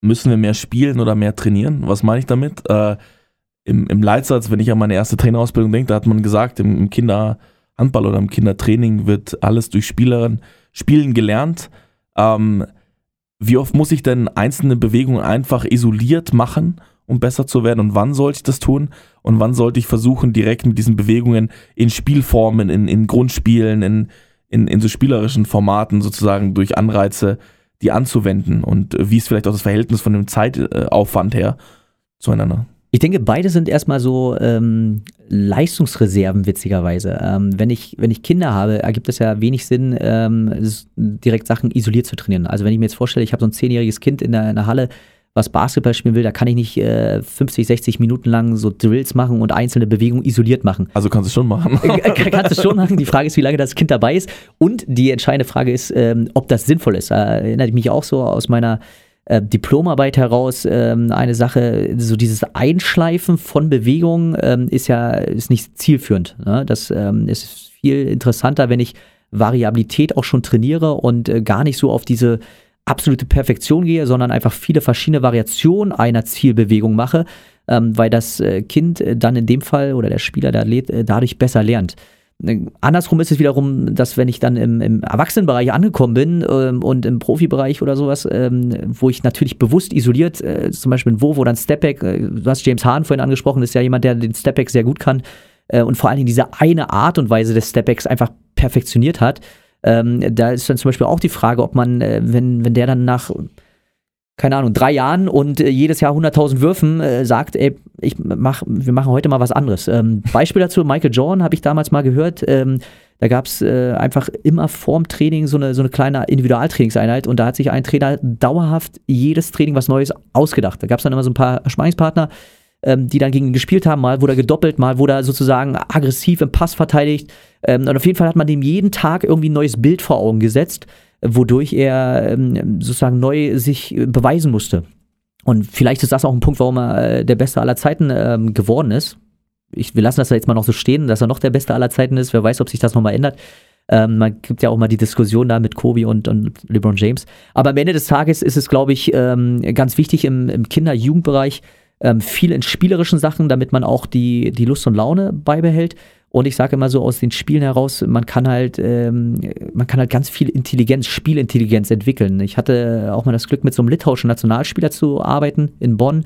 müssen wir mehr spielen oder mehr trainieren? Was meine ich damit? Äh, im, Im Leitsatz, wenn ich an meine erste Trainerausbildung denke, da hat man gesagt, im, im Kinderhandball oder im Kindertraining wird alles durch Spielerinnen, Spielen gelernt. Ähm, wie oft muss ich denn einzelne Bewegungen einfach isoliert machen, um besser zu werden? Und wann sollte ich das tun? Und wann sollte ich versuchen, direkt mit diesen Bewegungen in Spielformen, in, in Grundspielen, in, in, in so spielerischen Formaten sozusagen durch Anreize die anzuwenden? Und wie ist vielleicht auch das Verhältnis von dem Zeitaufwand her zueinander? Ich denke, beide sind erstmal so ähm, Leistungsreserven, witzigerweise. Ähm, wenn, ich, wenn ich Kinder habe, ergibt es ja wenig Sinn, ähm, direkt Sachen isoliert zu trainieren. Also wenn ich mir jetzt vorstelle, ich habe so ein zehnjähriges Kind in der, in der Halle, was Basketball spielen will, da kann ich nicht äh, 50, 60 Minuten lang so Drills machen und einzelne Bewegungen isoliert machen. Also kannst du es schon machen. Äh, kannst du schon machen. Die Frage ist, wie lange das Kind dabei ist. Und die entscheidende Frage ist, ähm, ob das sinnvoll ist. Da erinnere ich mich auch so aus meiner äh, Diplomarbeit heraus ähm, eine Sache, so dieses Einschleifen von Bewegung ähm, ist ja ist nicht zielführend. Ne? Das ähm, ist viel interessanter, wenn ich Variabilität auch schon trainiere und äh, gar nicht so auf diese absolute Perfektion gehe, sondern einfach viele verschiedene Variationen einer Zielbewegung mache, ähm, weil das äh, Kind dann in dem Fall oder der Spieler, der Athlet, äh, dadurch besser lernt. Andersrum ist es wiederum, dass wenn ich dann im, im Erwachsenenbereich angekommen bin ähm, und im Profibereich oder sowas, ähm, wo ich natürlich bewusst isoliert, äh, zum Beispiel ein Wurf oder ein Stepback, äh, du hast James Hahn vorhin angesprochen, ist ja jemand, der den Stepback sehr gut kann äh, und vor allen Dingen diese eine Art und Weise des Stepbacks einfach perfektioniert hat, Ähm, da ist dann zum Beispiel auch die Frage, ob man, äh, wenn, wenn der dann nach, keine Ahnung, drei Jahren und äh, jedes Jahr 100.000 Würfen äh, sagt, ey, ich mach, wir machen heute mal was anderes. Ähm, Beispiel dazu, Michael Jordan habe ich damals mal gehört, ähm, da gab es äh, einfach immer vorm Training so eine, so eine kleine Individualtrainingseinheit und da hat sich ein Trainer dauerhaft jedes Training was Neues ausgedacht. Da gab es dann immer so ein paar Sparringspartner, ähm, die dann gegen ihn gespielt haben. Mal wurde er gedoppelt, mal wurde er sozusagen aggressiv im Pass verteidigt. Ähm, und auf jeden Fall hat man dem jeden Tag irgendwie ein neues Bild vor Augen gesetzt, wodurch er ähm, sozusagen neu sich äh, beweisen musste. Und vielleicht ist das auch ein Punkt, warum er äh, der Beste aller Zeiten ähm, geworden ist ich, wir lassen das jetzt mal noch so stehen, dass er noch der Beste aller Zeiten ist. Wer weiß, ob sich das nochmal ändert. Ähm, man gibt ja auch mal die Diskussion da mit Kobe und, und LeBron James. Aber am Ende des Tages ist es, glaube ich, ähm, ganz wichtig im, im Kinder-Jugendbereich ähm, viel in spielerischen Sachen, damit man auch die, die Lust und Laune beibehält. Und ich sage immer so aus den Spielen heraus, man kann halt, ähm, man kann halt ganz viel Intelligenz, Spielintelligenz entwickeln. Ich hatte auch mal das Glück, mit so einem litauischen Nationalspieler zu arbeiten in Bonn.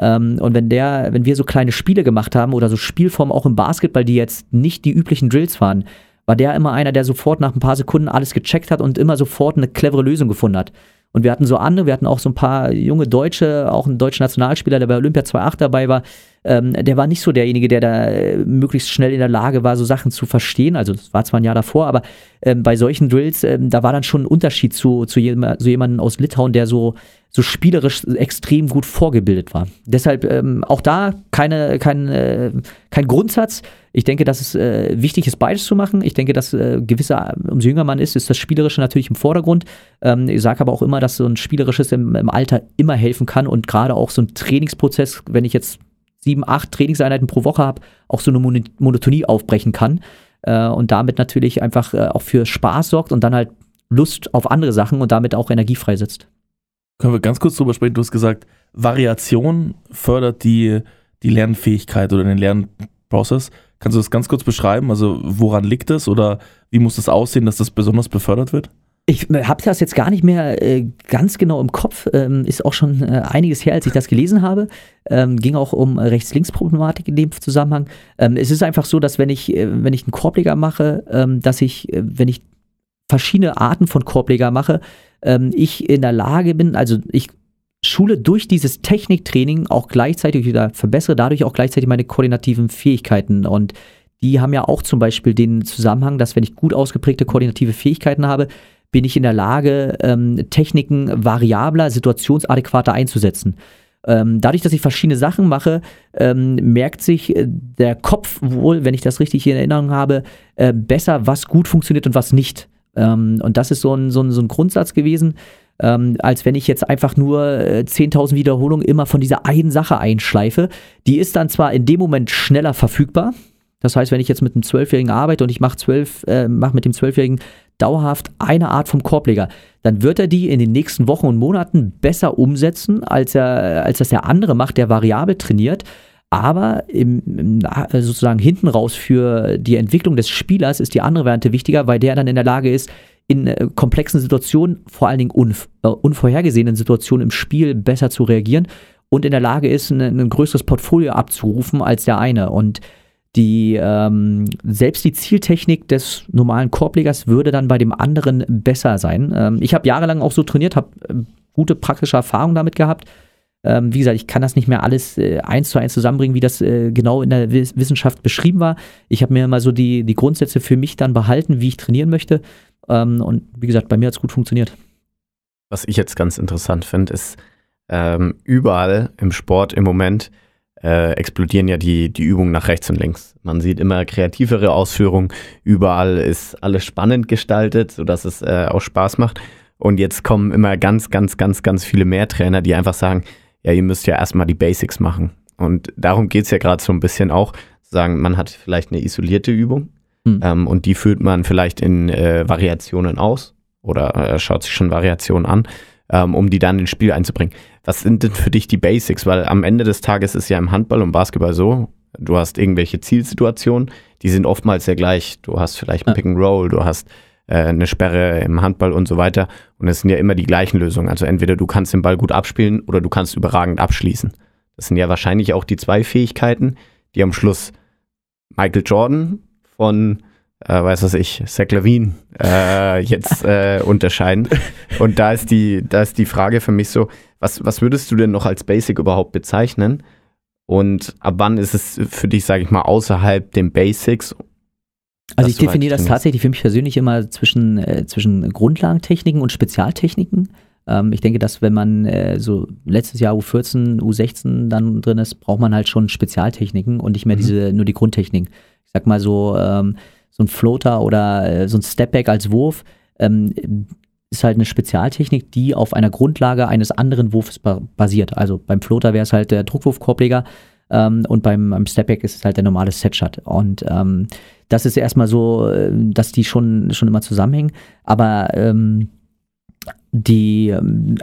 Ähm, und wenn der, wenn wir so kleine Spiele gemacht haben oder so Spielformen auch im Basketball, die jetzt nicht die üblichen Drills waren, war der immer einer, der sofort nach ein paar Sekunden alles gecheckt hat und immer sofort eine clevere Lösung gefunden hat. Und wir hatten so andere, wir hatten auch so ein paar junge Deutsche, auch ein deutscher Nationalspieler, der bei Olympia 2.8 dabei war. Ähm, der war nicht so derjenige, der da äh, möglichst schnell in der Lage war, so Sachen zu verstehen. Also das war zwar ein Jahr davor, aber ähm, bei solchen Drills, ähm, da war dann schon ein Unterschied zu, zu jemand, so jemandem aus Litauen, der so so spielerisch extrem gut vorgebildet war. Deshalb ähm, auch da keine, kein, äh, kein Grundsatz. Ich denke, dass es äh, wichtig ist, beides zu machen. Ich denke, dass äh, gewisse, umso jünger man ist, ist das Spielerische natürlich im Vordergrund. Ähm, ich sage aber auch immer, dass so ein Spielerisches im, im Alter immer helfen kann und gerade auch so ein Trainingsprozess, wenn ich jetzt sieben, acht Trainingseinheiten pro Woche habe, auch so eine Monotonie aufbrechen kann äh, und damit natürlich einfach äh, auch für Spaß sorgt und dann halt Lust auf andere Sachen und damit auch Energie freisetzt. Können wir ganz kurz drüber sprechen? Du hast gesagt, Variation fördert die, die Lernfähigkeit oder den Lernprozess. Kannst du das ganz kurz beschreiben? Also woran liegt das oder wie muss das aussehen, dass das besonders befördert wird? Ich äh, habe das jetzt gar nicht mehr äh, ganz genau im Kopf. Ähm, ist auch schon äh, einiges her, als ich das gelesen habe. Ähm, ging auch um Rechts-Links-Problematik in dem Zusammenhang. Ähm, es ist einfach so, dass wenn ich, äh, wenn ich einen Korbleger mache, ähm, dass ich, äh, wenn ich verschiedene Arten von Korbleger mache, ähm, ich in der Lage bin, also ich schule durch dieses Techniktraining auch gleichzeitig wieder verbessere dadurch auch gleichzeitig meine koordinativen Fähigkeiten und die haben ja auch zum Beispiel den Zusammenhang, dass wenn ich gut ausgeprägte koordinative Fähigkeiten habe, bin ich in der Lage, ähm, Techniken variabler, situationsadäquater einzusetzen. Ähm, dadurch, dass ich verschiedene Sachen mache, ähm, merkt sich äh, der Kopf wohl, wenn ich das richtig in Erinnerung habe, äh, besser, was gut funktioniert und was nicht. Ähm, und das ist so ein, so ein, so ein Grundsatz gewesen, ähm, als wenn ich jetzt einfach nur äh, 10.000 Wiederholungen immer von dieser einen Sache einschleife. Die ist dann zwar in dem Moment schneller verfügbar. Das heißt, wenn ich jetzt mit einem Zwölfjährigen arbeite und ich mache zwölf, äh, mach mit dem Zwölfjährigen dauerhaft eine Art vom Korbleger, dann wird er die in den nächsten Wochen und Monaten besser umsetzen, als, er, als das der andere macht, der variabel trainiert. Aber im, im, sozusagen hinten raus für die Entwicklung des Spielers ist die andere Variante wichtiger, weil der dann in der Lage ist, in äh, komplexen Situationen, vor allen Dingen unv äh, unvorhergesehenen Situationen im Spiel besser zu reagieren und in der Lage ist, ein, ein größeres Portfolio abzurufen als der eine. Und die, ähm, selbst die Zieltechnik des normalen Korblegers würde dann bei dem anderen besser sein. Ähm, ich habe jahrelang auch so trainiert, habe äh, gute praktische Erfahrungen damit gehabt ähm, wie gesagt, ich kann das nicht mehr alles äh, eins zu eins zusammenbringen, wie das äh, genau in der Wissenschaft beschrieben war. Ich habe mir mal so die, die Grundsätze für mich dann behalten, wie ich trainieren möchte. Ähm, und wie gesagt, bei mir hat es gut funktioniert. Was ich jetzt ganz interessant finde, ist, ähm, überall im Sport im Moment äh, explodieren ja die, die Übungen nach rechts und links. Man sieht immer kreativere Ausführungen. Überall ist alles spannend gestaltet, sodass es äh, auch Spaß macht. Und jetzt kommen immer ganz, ganz, ganz, ganz viele mehr Trainer, die einfach sagen, ja, ihr müsst ja erstmal die Basics machen. Und darum geht es ja gerade so ein bisschen auch, sagen, man hat vielleicht eine isolierte Übung mhm. ähm, und die führt man vielleicht in äh, Variationen aus oder äh, schaut sich schon Variationen an, ähm, um die dann ins Spiel einzubringen. Was sind denn für dich die Basics? Weil am Ende des Tages ist ja im Handball und Basketball so, du hast irgendwelche Zielsituationen, die sind oftmals sehr gleich. Du hast vielleicht ein. Pick and Roll, du hast äh, eine Sperre im Handball und so weiter. Und es sind ja immer die gleichen Lösungen. Also entweder du kannst den Ball gut abspielen oder du kannst überragend abschließen. Das sind ja wahrscheinlich auch die zwei Fähigkeiten, die am Schluss Michael Jordan von äh, weiß was ich, Zach Lavine äh, jetzt äh, unterscheiden. Und da ist die, da ist die Frage für mich so, was, was würdest du denn noch als Basic überhaupt bezeichnen? Und ab wann ist es für dich, sage ich mal, außerhalb den Basics? Also ich definiere das tatsächlich für mich persönlich immer zwischen, äh, zwischen Grundlagentechniken und Spezialtechniken. Ähm, ich denke, dass wenn man äh, so letztes Jahr U14, U16 dann drin ist, braucht man halt schon Spezialtechniken und nicht mehr mhm. diese, nur die Grundtechniken. Ich sag mal so, ähm, so ein Floater oder äh, so ein Stepback als Wurf ähm, ist halt eine Spezialtechnik, die auf einer Grundlage eines anderen Wurfs ba basiert. Also beim Floater wäre es halt der Druckwurfkorbleger ähm, und beim, beim Stepback ist es halt der normale Setshot. Und ähm, das ist erstmal so, äh, dass die schon, schon immer zusammenhängen. Aber ähm, die, ähm,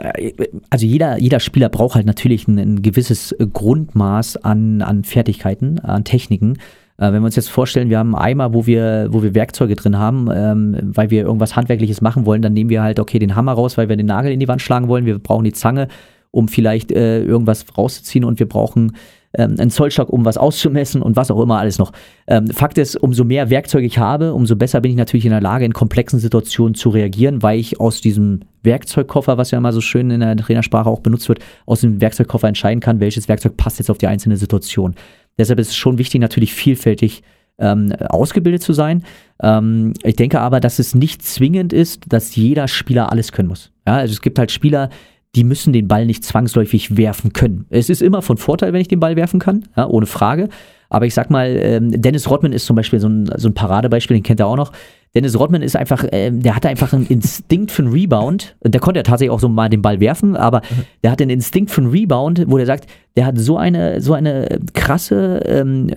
also jeder, jeder Spieler braucht halt natürlich ein, ein gewisses Grundmaß an, an Fertigkeiten, an Techniken. Äh, wenn wir uns jetzt vorstellen, wir haben einen Eimer, wo wir, wo wir Werkzeuge drin haben, ähm, weil wir irgendwas Handwerkliches machen wollen, dann nehmen wir halt, okay, den Hammer raus, weil wir den Nagel in die Wand schlagen wollen. Wir brauchen die Zange, um vielleicht äh, irgendwas rauszuziehen und wir brauchen ähm, einen Zollstock, um was auszumessen und was auch immer alles noch. Ähm, Fakt ist, umso mehr Werkzeuge ich habe, umso besser bin ich natürlich in der Lage, in komplexen Situationen zu reagieren, weil ich aus diesem Werkzeugkoffer, was ja immer so schön in der Trainersprache auch benutzt wird, aus dem Werkzeugkoffer entscheiden kann, welches Werkzeug passt jetzt auf die einzelne Situation. Deshalb ist es schon wichtig, natürlich vielfältig ähm, ausgebildet zu sein. Ähm, ich denke aber, dass es nicht zwingend ist, dass jeder Spieler alles können muss. Ja, also es gibt halt Spieler, die müssen den Ball nicht zwangsläufig werfen können. Es ist immer von Vorteil, wenn ich den Ball werfen kann, ja, ohne Frage. Aber ich sag mal, ähm, Dennis Rodman ist zum Beispiel so ein, so ein Paradebeispiel, den kennt er auch noch. Dennis Rodman ist einfach, äh, der hatte einfach einen Instinkt für einen Rebound. Der konnte ja tatsächlich auch so mal den Ball werfen, aber mhm. der hat einen Instinkt für einen Rebound, wo der sagt, der hat so eine, so eine krasse ähm,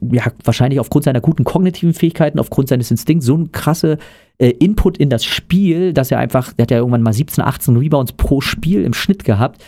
ja, wahrscheinlich aufgrund seiner guten kognitiven Fähigkeiten, aufgrund seines Instinkts, so ein krasse äh, Input in das Spiel, dass er einfach, der hat ja irgendwann mal 17, 18 Rebounds pro Spiel im Schnitt gehabt,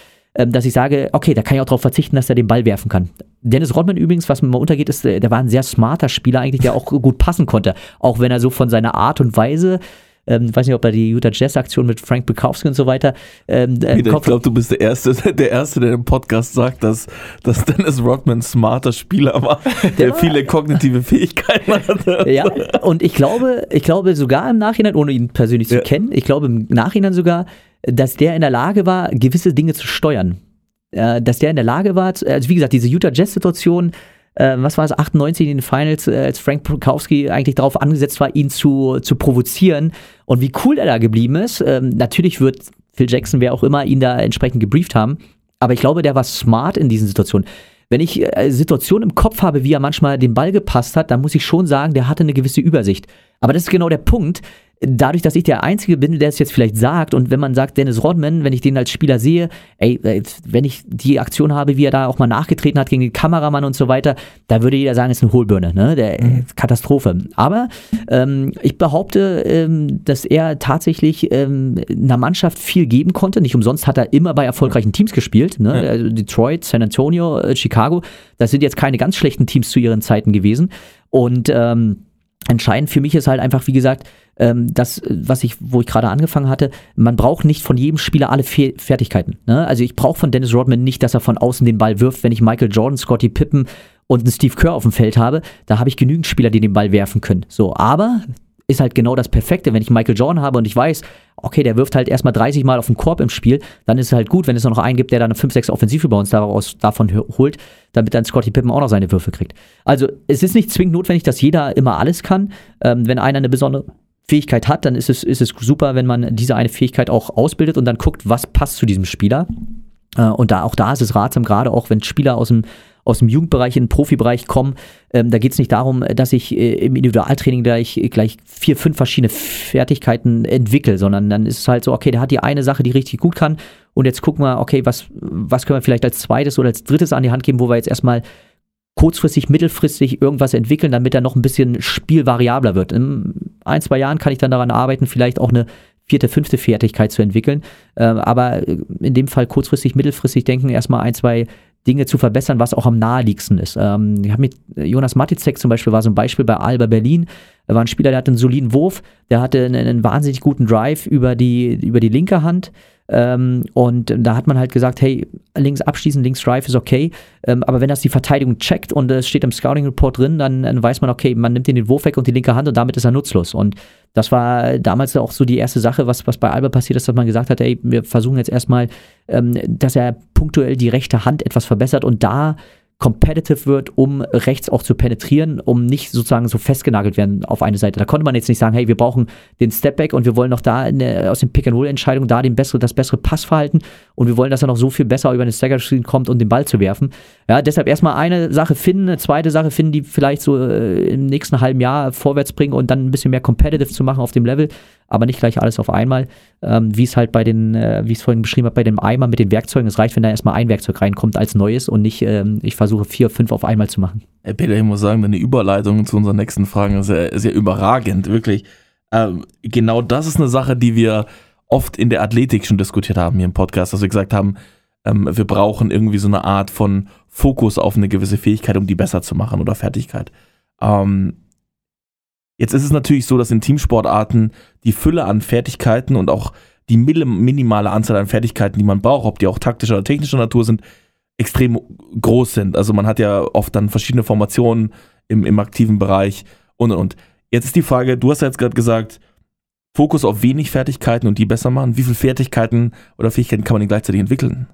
dass ich sage, okay, da kann ich auch darauf verzichten, dass er den Ball werfen kann. Dennis Rodman übrigens, was mir mal untergeht, ist, äh, der war ein sehr smarter Spieler eigentlich, der auch gut passen konnte. Auch wenn er so von seiner Art und Weise ähm, weiß nicht, ob er die Utah Jazz-Aktion mit Frank Bukowski und so weiter. Ähm, äh, Peter, ich glaube, du bist der Erste, der Erste, der im Podcast sagt, dass, dass Dennis Rodman ein smarter Spieler war, der, der viele kognitive Fähigkeiten hatte. Ja, und ich glaube, ich glaube sogar im Nachhinein, ohne ihn persönlich ja. zu kennen, ich glaube im Nachhinein sogar, dass der in der Lage war, gewisse Dinge zu steuern. Äh, dass der in der Lage war, also wie gesagt, diese Utah Jazz-Situation, äh, was war es, 98 in den Finals, äh, als Frank Prokowski eigentlich darauf angesetzt war, ihn zu, zu provozieren und wie cool er da geblieben ist. Ähm, natürlich wird Phil Jackson, wer auch immer, ihn da entsprechend gebrieft haben, aber ich glaube, der war smart in diesen Situationen. Wenn ich äh, Situationen im Kopf habe, wie er manchmal den Ball gepasst hat, dann muss ich schon sagen, der hatte eine gewisse Übersicht. Aber das ist genau der Punkt dadurch, dass ich der Einzige bin, der es jetzt vielleicht sagt, und wenn man sagt, Dennis Rodman, wenn ich den als Spieler sehe, ey, wenn ich die Aktion habe, wie er da auch mal nachgetreten hat gegen den Kameramann und so weiter, da würde jeder sagen, es ist eine Hohlbirne, ne? Der, mhm. Katastrophe. Aber ähm, ich behaupte, ähm, dass er tatsächlich ähm, einer Mannschaft viel geben konnte. Nicht umsonst hat er immer bei erfolgreichen Teams gespielt. Ne? Ja. Also Detroit, San Antonio, äh, Chicago. Das sind jetzt keine ganz schlechten Teams zu ihren Zeiten gewesen. Und ähm, entscheidend für mich ist halt einfach, wie gesagt, ähm, das, was ich, wo ich gerade angefangen hatte, man braucht nicht von jedem Spieler alle Fe Fertigkeiten. Ne? Also ich brauche von Dennis Rodman nicht, dass er von außen den Ball wirft, wenn ich Michael Jordan, Scotty Pippen und einen Steve Kerr auf dem Feld habe, da habe ich genügend Spieler, die den Ball werfen können. So, aber ist halt genau das Perfekte. Wenn ich Michael Jordan habe und ich weiß, okay, der wirft halt erstmal 30 Mal auf den Korb im Spiel, dann ist es halt gut, wenn es noch einen gibt, der dann 5, 6 Offensivrebounds daraus, davon holt, damit dann Scotty Pippen auch noch seine Würfe kriegt. Also es ist nicht zwingend notwendig, dass jeder immer alles kann. Ähm, wenn einer eine besondere Fähigkeit hat, dann ist es, ist es super, wenn man diese eine Fähigkeit auch ausbildet und dann guckt, was passt zu diesem Spieler. Äh, und da auch da ist es ratsam, gerade auch wenn Spieler aus dem aus dem Jugendbereich in den Profibereich kommen. Ähm, da geht es nicht darum, dass ich äh, im Individualtraining gleich, gleich vier, fünf verschiedene Fertigkeiten entwickle, sondern dann ist es halt so, okay, der hat die eine Sache, die richtig gut kann und jetzt gucken wir, okay, was, was können wir vielleicht als zweites oder als drittes an die Hand geben, wo wir jetzt erstmal kurzfristig, mittelfristig irgendwas entwickeln, damit er noch ein bisschen spielvariabler wird. In ein, zwei Jahren kann ich dann daran arbeiten, vielleicht auch eine vierte, fünfte Fertigkeit zu entwickeln. Äh, aber in dem Fall kurzfristig, mittelfristig denken, erstmal ein, zwei Dinge zu verbessern, was auch am naheliegendsten ist. Ähm, ich habe mit Jonas Matizek zum Beispiel, war so ein Beispiel bei Alba Berlin. Er war ein Spieler, der hatte einen soliden Wurf, der hatte einen, einen wahnsinnig guten Drive über die, über die linke Hand. Ähm, und da hat man halt gesagt, hey, links abschließen, links Drive ist okay. Ähm, aber wenn das die Verteidigung checkt und es steht im Scouting Report drin, dann, dann weiß man, okay, man nimmt den Wurf weg und die linke Hand und damit ist er nutzlos. Und das war damals auch so die erste Sache, was, was bei Alba passiert ist, dass man gesagt hat, ey, wir versuchen jetzt erstmal, ähm, dass er punktuell die rechte Hand etwas verbessert und da competitive wird, um rechts auch zu penetrieren, um nicht sozusagen so festgenagelt werden auf eine Seite. Da konnte man jetzt nicht sagen, hey, wir brauchen den Stepback und wir wollen noch da eine, aus den Pick-and-Roll-Entscheidungen da den bessere, das bessere Passverhalten und wir wollen, dass er noch so viel besser über den Stagger-Screen kommt, um den Ball zu werfen. Ja, deshalb erstmal eine Sache finden, eine zweite Sache finden, die vielleicht so äh, im nächsten halben Jahr vorwärts bringen und dann ein bisschen mehr competitive zu machen auf dem Level aber nicht gleich alles auf einmal, ähm, wie es halt bei den, äh, wie ich es vorhin beschrieben habe, bei dem Eimer mit den Werkzeugen. Es reicht, wenn da erstmal ein Werkzeug reinkommt als neues und nicht, ähm, ich versuche vier, fünf auf einmal zu machen. Herr Peter, ich muss sagen, deine Überleitung zu unseren nächsten Fragen ist sehr, sehr überragend, wirklich. Ähm, genau das ist eine Sache, die wir oft in der Athletik schon diskutiert haben hier im Podcast, dass wir gesagt haben, ähm, wir brauchen irgendwie so eine Art von Fokus auf eine gewisse Fähigkeit, um die besser zu machen oder Fertigkeit. Ähm, Jetzt ist es natürlich so, dass in Teamsportarten die Fülle an Fertigkeiten und auch die minimale Anzahl an Fertigkeiten, die man braucht, ob die auch taktischer oder technischer Natur sind, extrem groß sind. Also man hat ja oft dann verschiedene Formationen im, im aktiven Bereich und und und. Jetzt ist die Frage, du hast ja jetzt gerade gesagt, Fokus auf wenig Fertigkeiten und die besser machen. Wie viele Fertigkeiten oder Fähigkeiten kann man denn gleichzeitig entwickeln?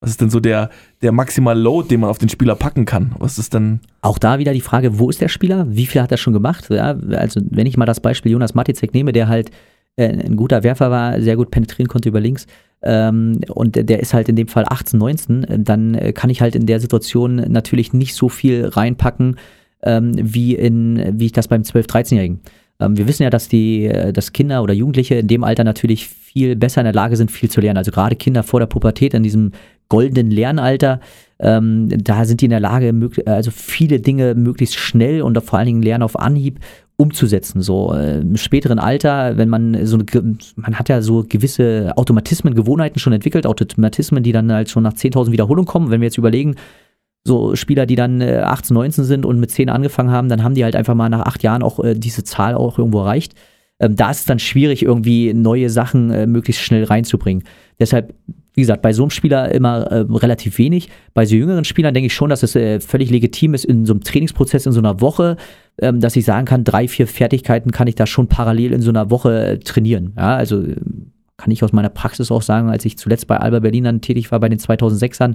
Was ist denn so der, der maximale Load, den man auf den Spieler packen kann? Was ist denn. Auch da wieder die Frage, wo ist der Spieler? Wie viel hat er schon gemacht? Ja, also, wenn ich mal das Beispiel Jonas Maticek nehme, der halt äh, ein guter Werfer war, sehr gut penetrieren konnte über links. Ähm, und der ist halt in dem Fall 18, 19, äh, dann kann ich halt in der Situation natürlich nicht so viel reinpacken, ähm, wie, in, wie ich das beim 12, 13-Jährigen. Ähm, wir wissen ja, dass die, äh, dass Kinder oder Jugendliche in dem Alter natürlich viel besser in der Lage sind, viel zu lernen. Also gerade Kinder vor der Pubertät in diesem goldenen Lernalter, ähm, da sind die in der Lage, also viele Dinge möglichst schnell und vor allen Dingen lernen auf Anhieb umzusetzen. So äh, im späteren Alter, wenn man so eine, man hat ja so gewisse Automatismen, Gewohnheiten schon entwickelt, Automatismen, die dann halt schon nach 10.000 Wiederholungen kommen. Wenn wir jetzt überlegen, so Spieler, die dann äh, 18, 19 sind und mit 10 angefangen haben, dann haben die halt einfach mal nach acht Jahren auch äh, diese Zahl auch irgendwo erreicht. Ähm, da ist es dann schwierig, irgendwie neue Sachen äh, möglichst schnell reinzubringen. Deshalb, wie gesagt, bei so einem Spieler immer äh, relativ wenig. Bei so jüngeren Spielern denke ich schon, dass es äh, völlig legitim ist, in so einem Trainingsprozess in so einer Woche, ähm, dass ich sagen kann, drei, vier Fertigkeiten kann ich da schon parallel in so einer Woche äh, trainieren. Ja, also äh, kann ich aus meiner Praxis auch sagen, als ich zuletzt bei Alba Berlin dann tätig war, bei den 2006ern,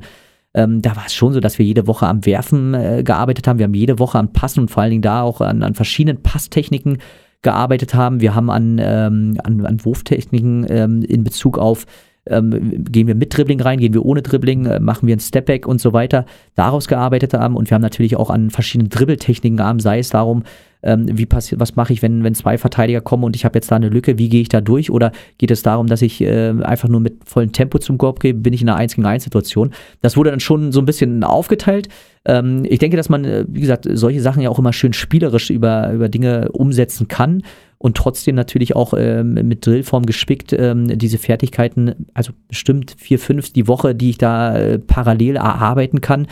ähm, da war es schon so, dass wir jede Woche am Werfen äh, gearbeitet haben. Wir haben jede Woche am Passen und vor allen Dingen da auch an, an verschiedenen Passtechniken gearbeitet haben. Wir haben an, ähm, an, an Wurftechniken ähm, in Bezug auf ähm, gehen wir mit Dribbling rein, gehen wir ohne Dribbling, äh, machen wir ein Stepback und so weiter, daraus gearbeitet haben. Und wir haben natürlich auch an verschiedenen Dribbeltechniken gearbeitet, sei es darum, ähm, wie passiert, was mache ich, wenn, wenn zwei Verteidiger kommen und ich habe jetzt da eine Lücke, wie gehe ich da durch? Oder geht es darum, dass ich äh, einfach nur mit vollem Tempo zum Korb gehe, bin ich in einer 1 gegen 1 Situation? Das wurde dann schon so ein bisschen aufgeteilt. Ähm, ich denke, dass man, äh, wie gesagt, solche Sachen ja auch immer schön spielerisch über, über Dinge umsetzen kann und trotzdem natürlich auch ähm, mit Drillform gespickt ähm, diese Fertigkeiten, also bestimmt vier, fünf die Woche, die ich da äh, parallel erarbeiten kann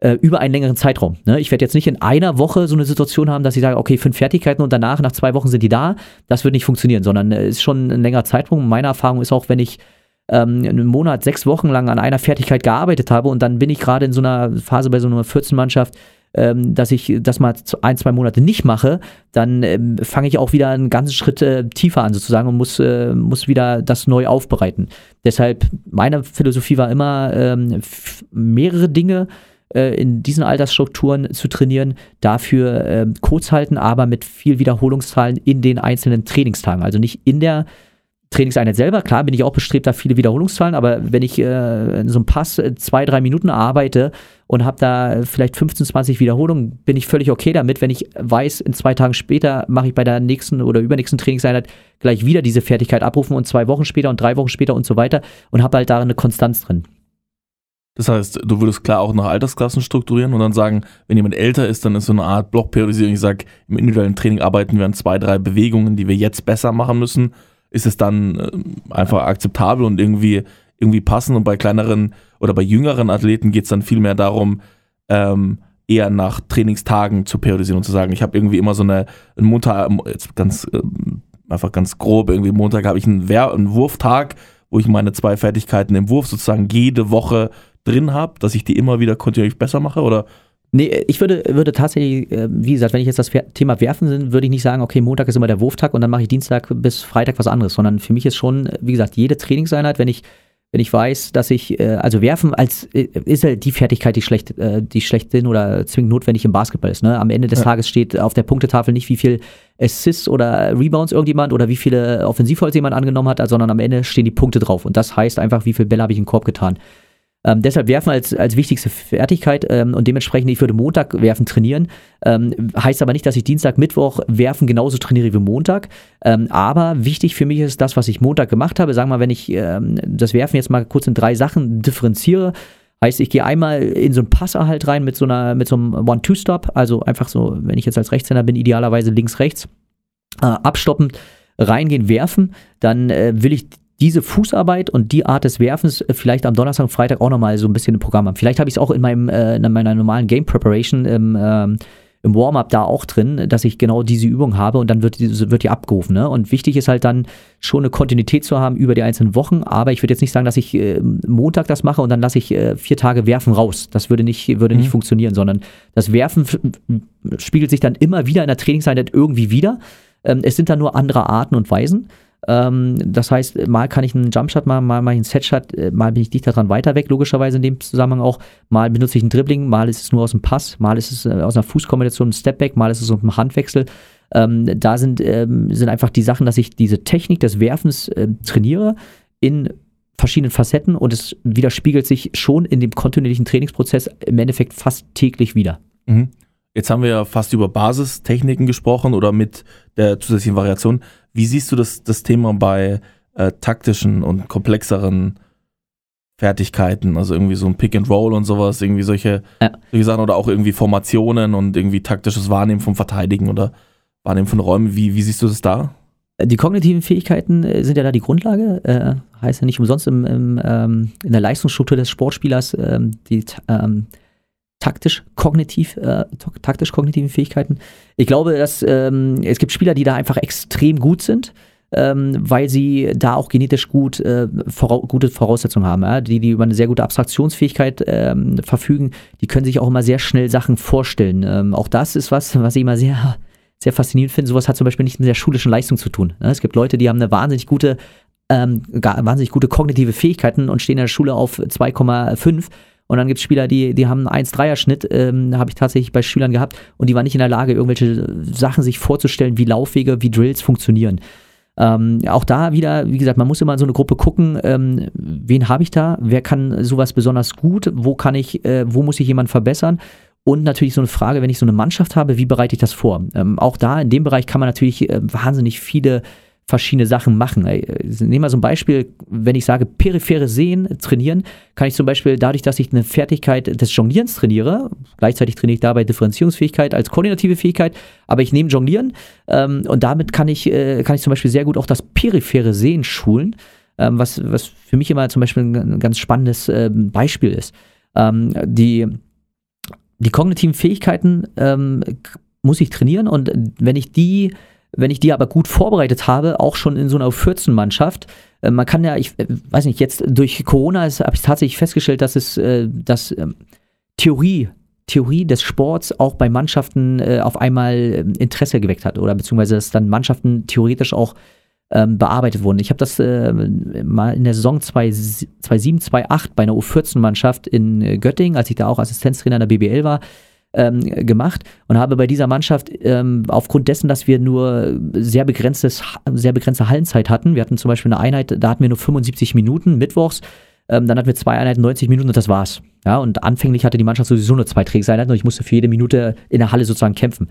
äh, über einen längeren Zeitraum. Ne? Ich werde jetzt nicht in einer Woche so eine Situation haben, dass ich sage, okay, fünf Fertigkeiten und danach, nach zwei Wochen sind die da. Das wird nicht funktionieren, sondern es äh, ist schon ein längerer Zeitraum. Meine Erfahrung ist auch, wenn ich ähm, einen Monat, sechs Wochen lang an einer Fertigkeit gearbeitet habe und dann bin ich gerade in so einer Phase bei so einer 14-Mannschaft, ähm, dass ich das mal ein, zwei Monate nicht mache, dann ähm, fange ich auch wieder einen ganzen Schritt äh, tiefer an sozusagen und muss, äh, muss wieder das neu aufbereiten. Deshalb, meine Philosophie war immer, mehrere Dinge in diesen Altersstrukturen zu trainieren, dafür äh, kurz halten, aber mit viel Wiederholungszahlen in den einzelnen Trainingstagen. Also nicht in der Trainingseinheit selber, klar bin ich auch bestrebt, da viele Wiederholungszahlen, aber wenn ich äh, in so einem Pass äh, zwei, drei Minuten arbeite und habe da vielleicht 15, 20 Wiederholungen, bin ich völlig okay damit, wenn ich weiß, in zwei Tagen später mache ich bei der nächsten oder übernächsten Trainingseinheit gleich wieder diese Fertigkeit abrufen und zwei Wochen später und drei Wochen später und so weiter und habe halt da eine Konstanz drin. Das heißt, du würdest klar auch nach Altersklassen strukturieren und dann sagen, wenn jemand älter ist, dann ist so eine Art Blockperiodisierung. Ich sage, im individuellen Training arbeiten wir an zwei, drei Bewegungen, die wir jetzt besser machen müssen. Ist es dann äh, einfach akzeptabel und irgendwie, irgendwie passend? Und bei kleineren oder bei jüngeren Athleten geht es dann viel mehr darum, ähm, eher nach Trainingstagen zu periodisieren und zu sagen, ich habe irgendwie immer so eine, einen Montag, jetzt ganz, äh, einfach ganz grob, irgendwie Montag habe ich einen, einen Wurftag, wo ich meine zwei Fertigkeiten im Wurf sozusagen jede Woche drin habe, dass ich die immer wieder kontinuierlich besser mache? Oder Nee, ich würde, würde tatsächlich, äh, wie gesagt, wenn ich jetzt das Thema Werfen sind, würde ich nicht sagen, okay, Montag ist immer der Wurftag und dann mache ich Dienstag bis Freitag was anderes, sondern für mich ist schon, wie gesagt, jede Trainingseinheit, wenn ich, wenn ich weiß, dass ich, äh, also Werfen als äh, ist halt die Fertigkeit, die schlecht, die schlechthin oder zwingend notwendig im Basketball ist. Ne? Am Ende des Ja. Tages steht auf der Punktetafel nicht, wie viel Assists oder Rebounds irgendjemand oder wie viele Offensivholz jemand angenommen hat, sondern am Ende stehen die Punkte drauf. Und das heißt einfach, wie viele Bälle habe ich in den Korb getan. Ähm, deshalb werfen als, als wichtigste Fertigkeit ähm, und dementsprechend, ich würde Montag werfen trainieren. Ähm, heißt aber nicht, dass ich Dienstag, Mittwoch werfen genauso trainiere wie Montag. Ähm, aber wichtig für mich ist das, was ich Montag gemacht habe. Sagen wir mal, wenn ich ähm, das Werfen jetzt mal kurz in drei Sachen differenziere. Heißt, ich gehe einmal in so einen Passerhalt rein mit so einer, mit so einem One-Two-Stop, also einfach so, wenn ich jetzt als Rechtshänder bin, idealerweise links-rechts, äh, abstoppend reingehen, werfen, dann äh, will ich diese Fußarbeit und die Art des Werfens äh, vielleicht am Donnerstag und Freitag auch nochmal so ein bisschen im Programm haben. Vielleicht habe ich es auch in, meinem, äh, in meiner normalen Game Preparation im, ähm, im Warm-up da auch drin, dass ich genau diese Übung habe und dann wird die, wird die abgerufen. Ne? Und wichtig ist halt dann schon eine Kontinuität zu haben über die einzelnen Wochen, aber ich würde jetzt nicht sagen, dass ich äh, Montag das mache und dann lasse ich äh, vier Tage Werfen raus. Das würde nicht, würde nicht Mhm. funktionieren, sondern das Werfen spiegelt sich dann immer wieder in der Trainingseinheit irgendwie wieder. Ähm, es sind dann nur andere Arten und Weisen. Ähm, das heißt, mal kann ich einen Jumpshot machen, mal mache ich einen Setshot, äh, mal bin ich dichter dran weiter weg, logischerweise in dem Zusammenhang auch. Mal benutze ich einen Dribbling, mal ist es nur aus dem Pass, mal ist es äh, aus einer Fußkombination ein Stepback, mal ist es aus einem Handwechsel. Ähm, da sind, ähm, sind einfach die Sachen, dass ich diese Technik des Werfens äh, trainiere in verschiedenen Facetten und es widerspiegelt sich schon in dem kontinuierlichen Trainingsprozess im Endeffekt fast täglich wieder. Mhm. Jetzt haben wir ja fast über Basistechniken gesprochen oder mit der zusätzlichen Variation. Wie siehst du das, das Thema bei äh, taktischen und komplexeren Fertigkeiten, also irgendwie so ein Pick and Roll und sowas, irgendwie solche, Ja. solche Sachen oder auch irgendwie Formationen und irgendwie taktisches Wahrnehmen vom Verteidigen oder Wahrnehmen von Räumen. Wie, wie siehst du das da? Die kognitiven Fähigkeiten äh, sind ja da die Grundlage. Äh, heißt ja nicht umsonst im, im, ähm, in der Leistungsstruktur des Sportspielers ähm, die ta- ähm, taktisch-kognitiv, äh, to- taktisch-kognitiven Fähigkeiten. Ich glaube, dass ähm, es gibt Spieler, die da einfach extrem gut sind, ähm, weil sie da auch genetisch gut äh, vorau gute Voraussetzungen haben. Ja? Die, die über eine sehr gute Abstraktionsfähigkeit ähm, verfügen, die können sich auch immer sehr schnell Sachen vorstellen. Ähm, auch das ist was, was ich immer sehr sehr faszinierend finde. Sowas hat zum Beispiel nicht mit der schulischen Leistung zu tun. ne? Es gibt Leute, die haben eine wahnsinnig gute, ähm, wahnsinnig gute kognitive Fähigkeiten und stehen in der Schule auf 2,5. Und dann gibt es Spieler, die, die haben einen 1-3er-Schnitt, ähm, habe ich tatsächlich bei Schülern gehabt, und die waren nicht in der Lage, irgendwelche Sachen sich vorzustellen, wie Laufwege, wie Drills funktionieren. Ähm, auch da wieder, wie gesagt, man muss immer in so eine Gruppe gucken, ähm, wen habe ich da, wer kann sowas besonders gut, wo kann ich, äh, wo muss ich jemanden verbessern und natürlich so eine Frage, wenn ich so eine Mannschaft habe, wie bereite ich das vor? Ähm, auch da in dem Bereich kann man natürlich äh, wahnsinnig viele verschiedene Sachen machen. Äh, Nehmen wir so ein Beispiel, wenn ich sage, periphere Sehen trainieren, kann ich zum Beispiel dadurch, dass ich eine Fertigkeit des Jonglierens trainiere, gleichzeitig trainiere ich dabei Differenzierungsfähigkeit als koordinative Fähigkeit, aber ich nehme Jonglieren ähm, und damit kann ich, äh, kann ich zum Beispiel sehr gut auch das periphere Sehen schulen, ähm, was, was für mich immer zum Beispiel ein, ganz spannendes ähm, Beispiel ist. Ähm, die, die kognitiven Fähigkeiten ähm, muss ich trainieren und wenn ich die, wenn ich die aber gut vorbereitet habe, auch schon in so einer U14-Mannschaft, äh, man kann ja, ich äh, weiß nicht, jetzt durch Corona habe ich tatsächlich festgestellt, dass es, äh, dass ähm, Theorie, Theorie des Sports auch bei Mannschaften auf einmal ähm, Interesse geweckt hat oder beziehungsweise dass dann Mannschaften theoretisch auch ähm, bearbeitet wurden. Ich habe das mal in der Saison 2007, 2008 bei einer U14-Mannschaft in Göttingen, als ich da auch Assistenztrainer in der BBL war, ähm, gemacht und habe bei dieser Mannschaft ähm, aufgrund dessen, dass wir nur sehr begrenztes, sehr begrenzte Hallenzeit hatten, wir hatten zum Beispiel eine Einheit, da hatten wir nur 75 Minuten mittwochs, ähm, dann hatten wir zwei Einheiten 90 Minuten und das war's. Ja, und anfänglich hatte die Mannschaft sowieso nur zwei Trainingseinheiten und ich musste für jede Minute in der Halle sozusagen kämpfen.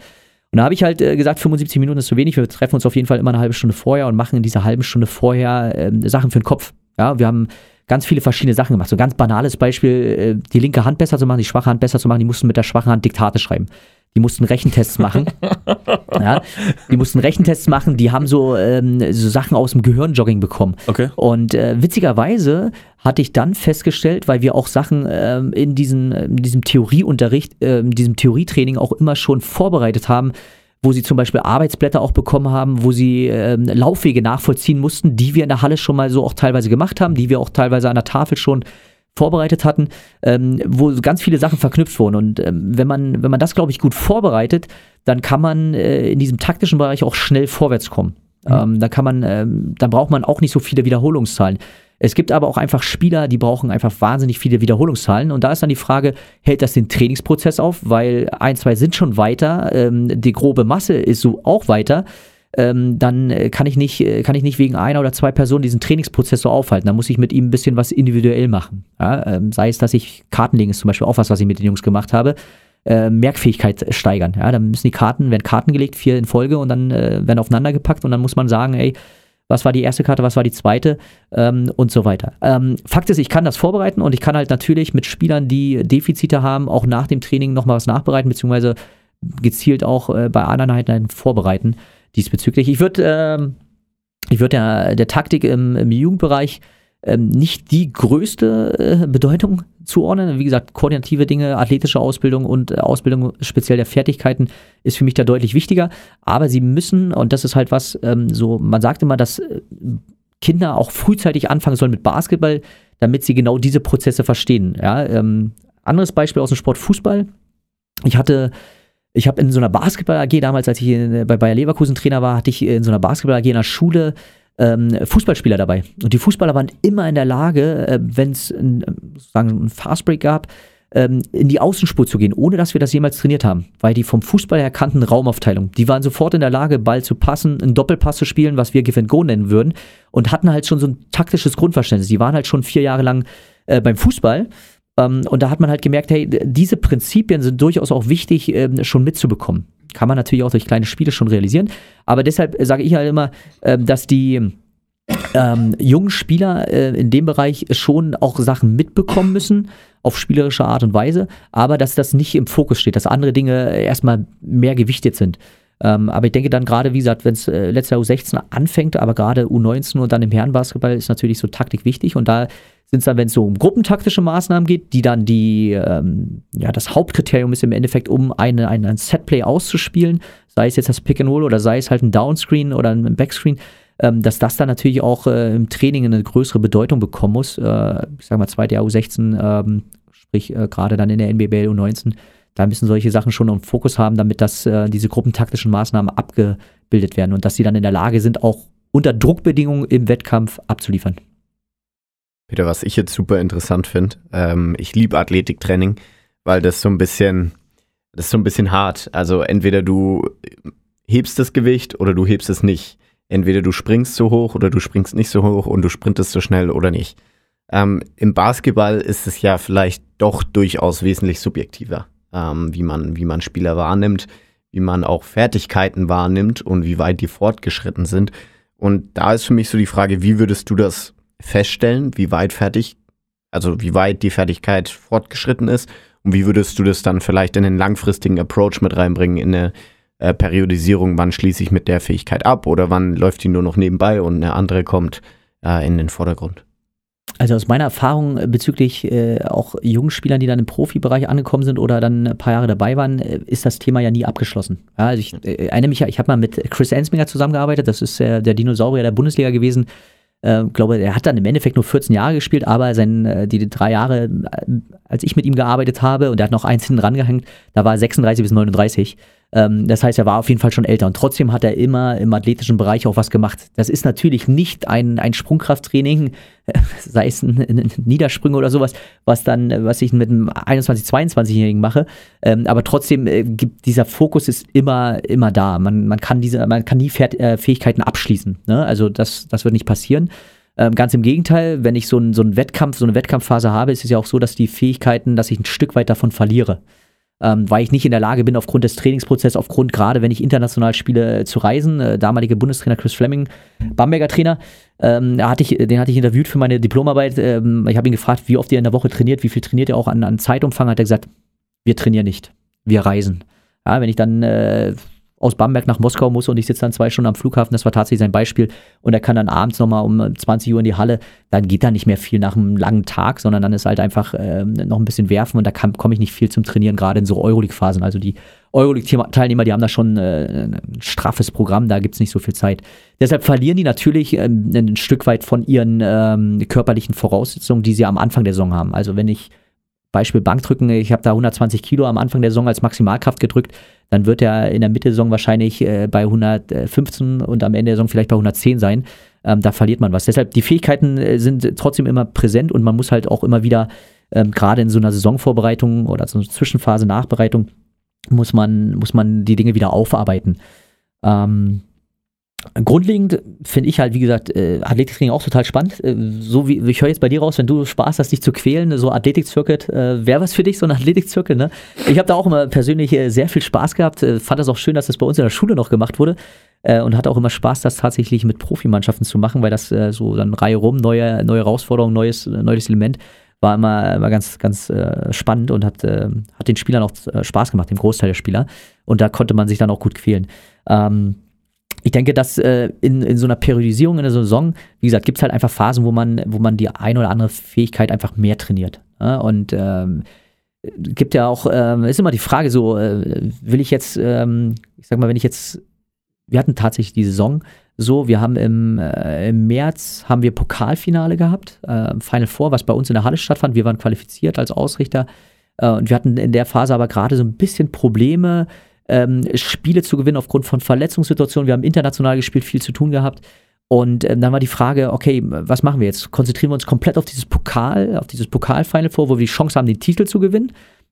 Und da habe ich halt äh, gesagt, 75 Minuten ist zu wenig. Wir treffen uns auf jeden Fall immer eine halbe Stunde vorher und machen in dieser halben Stunde vorher ähm, Sachen für den Kopf. Ja, wir haben ganz viele verschiedene Sachen gemacht. So ein ganz banales Beispiel, äh, die linke Hand besser zu machen, die schwache Hand besser zu machen. Die mussten mit der schwachen Hand Diktate schreiben. Die mussten Rechentests machen. ja, die mussten Rechentests machen. Die haben so, ähm, so Sachen aus dem Gehirnjogging bekommen. Okay. Und äh, witzigerweise hatte ich dann festgestellt, weil wir auch Sachen ähm, in, diesen, in diesem Theorieunterricht, ähm, diesem Theorietraining auch immer schon vorbereitet haben, wo sie zum Beispiel Arbeitsblätter auch bekommen haben, wo sie ähm, Laufwege nachvollziehen mussten, die wir in der Halle schon mal so auch teilweise gemacht haben, die wir auch teilweise an der Tafel schon vorbereitet hatten, ähm, wo ganz viele Sachen verknüpft wurden. Und ähm, wenn man, wenn man das, glaube ich, gut vorbereitet, dann kann man äh, in diesem taktischen Bereich auch schnell vorwärts kommen. Mhm. Ähm, da kann man, ähm, dann braucht man auch nicht so viele Wiederholungszahlen. Es gibt aber auch einfach Spieler, die brauchen einfach wahnsinnig viele Wiederholungszahlen. Und da ist dann die Frage, hält das den Trainingsprozess auf? Weil ein, zwei sind schon weiter, ähm, die grobe Masse ist so auch weiter. Ähm, dann kann ich, nicht, kann ich nicht wegen einer oder zwei Personen diesen Trainingsprozess so aufhalten. Da muss ich mit ihm ein bisschen was individuell machen. Ja, ähm, sei es, dass ich Karten legen, ist zum Beispiel auch was, was ich mit den Jungs gemacht habe. Äh, Merkfähigkeit steigern. Ja, dann müssen die Karten, werden Karten gelegt, vier in Folge und dann äh, werden aufeinander gepackt und dann muss man sagen, ey, was war die erste Karte, was war die zweite ähm, und so weiter. Ähm, Fakt ist, ich kann das vorbereiten und ich kann halt natürlich mit Spielern, die Defizite haben, auch nach dem Training nochmal was nachbereiten, beziehungsweise gezielt auch äh, bei anderen Einheiten vorbereiten diesbezüglich. Ich würde ähm, ich würd der, der Taktik im, im Jugendbereich ähm, nicht die größte äh, Bedeutung zuordnen. Wie gesagt, koordinative Dinge, athletische Ausbildung und äh, Ausbildung speziell der Fertigkeiten ist für mich da deutlich wichtiger. Aber sie müssen, und das ist halt was, ähm, so, man sagt immer, dass äh, Kinder auch frühzeitig anfangen sollen mit Basketball, damit sie genau diese Prozesse verstehen. Ja, ähm, anderes Beispiel aus dem Sport Fußball. Ich hatte ich habe in so einer Basketball AG damals, als ich bei Bayer Leverkusen Trainer war, hatte ich in so einer Basketball AG in der Schule ähm, Fußballspieler dabei. Und die Fußballer waren immer in der Lage, äh, wenn es ein, ein Fastbreak gab, ähm, in die Außenspur zu gehen, ohne dass wir das jemals trainiert haben. Weil die vom Fußball her kannten Raumaufteilung. Die waren sofort in der Lage, Ball zu passen, einen Doppelpass zu spielen, was wir Give and Go nennen würden. Und hatten halt schon so ein taktisches Grundverständnis. Die waren halt schon vier Jahre lang äh, beim Fußball. Ähm, und da hat man halt gemerkt, hey, diese Prinzipien sind durchaus auch wichtig, äh, schon mitzubekommen. Kann man natürlich auch durch kleine Spiele schon realisieren. Aber deshalb sage ich halt immer, äh, dass die ähm, jungen Spieler äh, in dem Bereich schon auch Sachen mitbekommen müssen, auf spielerische Art und Weise, aber dass das nicht im Fokus steht, dass andere Dinge erstmal mehr gewichtet sind. Ähm, aber ich denke dann gerade, wie gesagt, wenn es äh, letztes Jahr U16 anfängt, aber gerade U19 und dann im Herrenbasketball ist natürlich so Taktik wichtig und da sind es dann, wenn es so um gruppentaktische Maßnahmen geht, die dann die, ähm, ja, das Hauptkriterium ist im Endeffekt, um eine, eine, ein Setplay auszuspielen, sei es jetzt das Pick and Roll oder sei es halt ein Downscreen oder ein Backscreen, ähm, dass das dann natürlich auch äh, im Training eine größere Bedeutung bekommen muss. Äh, ich sag mal, zweite Jahr U16, ähm, sprich äh, gerade dann in der NBBL U19, da müssen solche Sachen schon im Fokus haben, damit das, äh, diese gruppentaktischen Maßnahmen abgebildet werden und dass sie dann in der Lage sind, auch unter Druckbedingungen im Wettkampf abzuliefern. Peter, was ich jetzt super interessant finde, ähm, ich liebe Athletiktraining, weil das so ein bisschen, das ist so ein bisschen hart. Also entweder du hebst das Gewicht oder du hebst es nicht. Entweder du springst so hoch oder du springst nicht so hoch und du sprintest so schnell oder nicht. Ähm, Im Basketball ist es ja vielleicht doch durchaus wesentlich subjektiver, ähm, wie, man, wie man Spieler wahrnimmt, wie man auch Fertigkeiten wahrnimmt und wie weit die fortgeschritten sind. Und da ist für mich so die Frage, wie würdest du das feststellen, wie weit fertig, also wie weit die Fertigkeit fortgeschritten ist und wie würdest du das dann vielleicht in den langfristigen Approach mit reinbringen, in eine äh, Periodisierung, wann schließe ich mit der Fähigkeit ab oder wann läuft die nur noch nebenbei und eine andere kommt äh, in den Vordergrund? Also aus meiner Erfahrung bezüglich äh, auch jungen Spielern, die dann im Profibereich angekommen sind oder dann ein paar Jahre dabei waren, äh, ist das Thema ja nie abgeschlossen. Ja, also ich äh, erinnere mich ja, ich habe mal mit Chris Ensminger zusammengearbeitet, das ist der Dinosaurier der Bundesliga gewesen, äh, glaube, er hat dann im Endeffekt nur 14 Jahre gespielt, aber sein, äh, die drei Jahre, äh, als ich mit ihm gearbeitet habe, und er hat noch eins hinten rangehängt, da war er 36 bis 39. Ähm, das heißt, er war auf jeden Fall schon älter und trotzdem hat er immer im athletischen Bereich auch was gemacht. Das ist natürlich nicht ein, ein Sprungkrafttraining, sei es ein, ein Niedersprünge oder sowas, was dann, was ich mit einem 21-, 22-Jährigen mache. Ähm, aber trotzdem äh, gibt dieser Fokus ist immer, immer da. Man, man kann diese, man kann die Fährt, äh, Fähigkeiten abschließen. Ne? Also das, das wird nicht passieren. Ähm, ganz im Gegenteil, wenn ich so einen so einen Wettkampf, so eine Wettkampfphase habe, ist es ja auch so, dass die Fähigkeiten, dass ich ein Stück weit davon verliere ähm, weil ich nicht in der Lage bin, aufgrund des Trainingsprozesses, aufgrund gerade, wenn ich international spiele, äh, zu reisen. Äh, damalige Bundestrainer Chris Fleming, Bamberger Trainer, ähm, hatte ich, den hatte ich interviewt für meine Diplomarbeit. Ähm, ich habe ihn gefragt, wie oft er in der Woche trainiert, wie viel trainiert er auch an, an Zeitumfang. Hat er gesagt, wir trainieren nicht, wir reisen. Ja, wenn ich dann äh, aus Bamberg nach Moskau muss und ich sitze dann zwei Stunden am Flughafen, das war tatsächlich sein Beispiel, und er kann dann abends nochmal um 20 Uhr in die Halle, dann geht da nicht mehr viel nach einem langen Tag, sondern dann ist halt einfach äh, noch ein bisschen werfen und da komme ich nicht viel zum Trainieren, gerade in so Euroleague-Phasen. Also die Euroleague-Teilnehmer, die haben da schon äh, ein straffes Programm, da gibt es nicht so viel Zeit. Deshalb verlieren die natürlich ähm, ein Stück weit von ihren ähm, körperlichen Voraussetzungen, die sie am Anfang der Saison haben. Also wenn ich Beispiel Bankdrücken, ich habe da 120 Kilo am Anfang der Saison als Maximalkraft gedrückt, dann wird er in der Mitte der Saison wahrscheinlich äh, bei 115 und am Ende der Saison vielleicht bei 110 sein. Ähm, da verliert man was. Deshalb, die Fähigkeiten äh, sind trotzdem immer präsent und man muss halt auch immer wieder, ähm, gerade in so einer Saisonvorbereitung oder so einer Zwischenphase, Nachbereitung, muss man, muss man die Dinge wieder aufarbeiten. Ähm, Grundlegend finde ich halt, wie gesagt, äh, Athletiktraining auch total spannend. Äh, so wie ich höre jetzt bei dir raus, wenn du Spaß hast, dich zu quälen, so Athletik-Circuit, äh, wäre was für dich, so ein Athletik-Circuit, ne? Ich habe da auch immer persönlich äh, sehr viel Spaß gehabt, äh, fand das auch schön, dass das bei uns in der Schule noch gemacht wurde äh, und hatte auch immer Spaß, das tatsächlich mit Profimannschaften zu machen, weil das äh, so dann Reihe rum, neue, neue Herausforderung, neues, neues Element, war immer, immer ganz, ganz äh, spannend und hat, äh, hat den Spielern auch äh, Spaß gemacht, dem Großteil der Spieler. Und da konnte man sich dann auch gut quälen. Ähm, ich denke, dass äh, in, in so einer Periodisierung in der Saison, wie gesagt, gibt es halt einfach Phasen, wo man, wo man die eine oder andere Fähigkeit einfach mehr trainiert. Ja? Und ähm, gibt ja auch, ähm, ist immer die Frage so, äh, will ich jetzt, ähm, ich sag mal, wenn ich jetzt, wir hatten tatsächlich die Saison so, wir haben im, äh, im März haben wir Pokalfinale gehabt, äh, Final Four, was bei uns in der Halle stattfand. Wir waren qualifiziert als Ausrichter äh, und wir hatten in der Phase aber gerade so ein bisschen Probleme, ähm, Spiele zu gewinnen aufgrund von Verletzungssituationen. Wir haben international gespielt, viel zu tun gehabt. Und ähm, dann war die Frage, okay, was machen wir jetzt? Konzentrieren wir uns komplett auf dieses Pokal, auf dieses Pokalfinal vor, wo wir die Chance haben, den Titel zu gewinnen?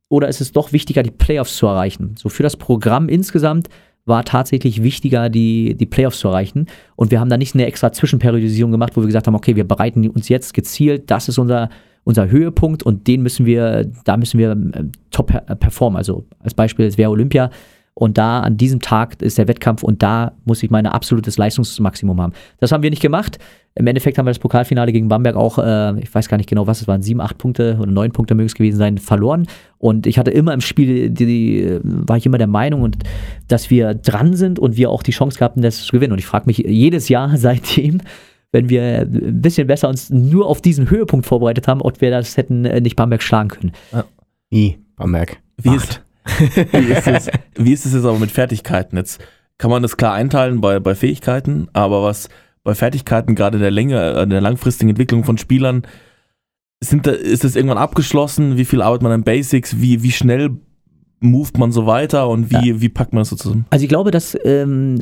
Oder ist es doch wichtiger, die Playoffs zu erreichen? So für das Programm insgesamt war tatsächlich wichtiger, die, die Playoffs zu erreichen. Und wir haben da nicht eine extra Zwischenperiodisierung gemacht, wo wir gesagt haben, okay, wir bereiten uns jetzt gezielt, das ist unser, unser Höhepunkt und den müssen wir, da müssen wir äh, top performen. Also als Beispiel, es wäre Olympia, und da an diesem Tag ist der Wettkampf und da muss ich mein absolutes Leistungsmaximum haben. Das haben wir nicht gemacht. Im Endeffekt haben wir das Pokalfinale gegen Bamberg auch, äh, ich weiß gar nicht genau, was es waren, sieben, acht Punkte oder neun Punkte es gewesen sein, verloren. Und ich hatte immer im Spiel, die, die, war ich immer der Meinung, und, dass wir dran sind und wir auch die Chance gehabt haben, das zu gewinnen. Und ich frage mich jedes Jahr seitdem, wenn wir ein bisschen besser uns nur auf diesen Höhepunkt vorbereitet haben, ob wir das hätten äh, nicht Bamberg schlagen können. Ja. Wie Bamberg? Wie ist, wie, ist es, wie ist es jetzt aber mit Fertigkeiten? Jetzt kann man das klar einteilen bei, bei Fähigkeiten, aber was bei Fertigkeiten, gerade in der Länge, in der langfristigen Entwicklung von Spielern, sind da, ist das irgendwann abgeschlossen? Wie viel arbeitet man an Basics? Wie, wie schnell moved man so weiter und wie, ja. wie packt man das so zusammen? Also ich glaube, dass ähm,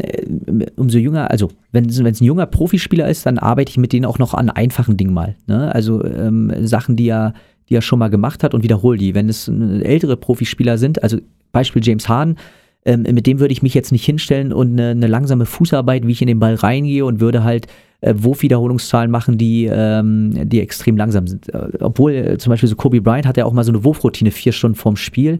umso jünger, also wenn es ein junger Profispieler ist, dann arbeite ich mit denen auch noch an einfachen Dingen mal. Ne? Also ähm, Sachen, die ja die er schon mal gemacht hat und wiederhole die. Wenn es ältere Profispieler sind, also Beispiel James Harden, ähm, mit dem würde ich mich jetzt nicht hinstellen und eine, eine, langsame Fußarbeit, wie ich in den Ball reingehe und würde halt äh, Wurfwiederholungszahlen machen, die, ähm, die extrem langsam sind. Äh, obwohl äh, zum Beispiel so Kobe Bryant hat ja auch mal so eine Wurfroutine vier Stunden vorm Spiel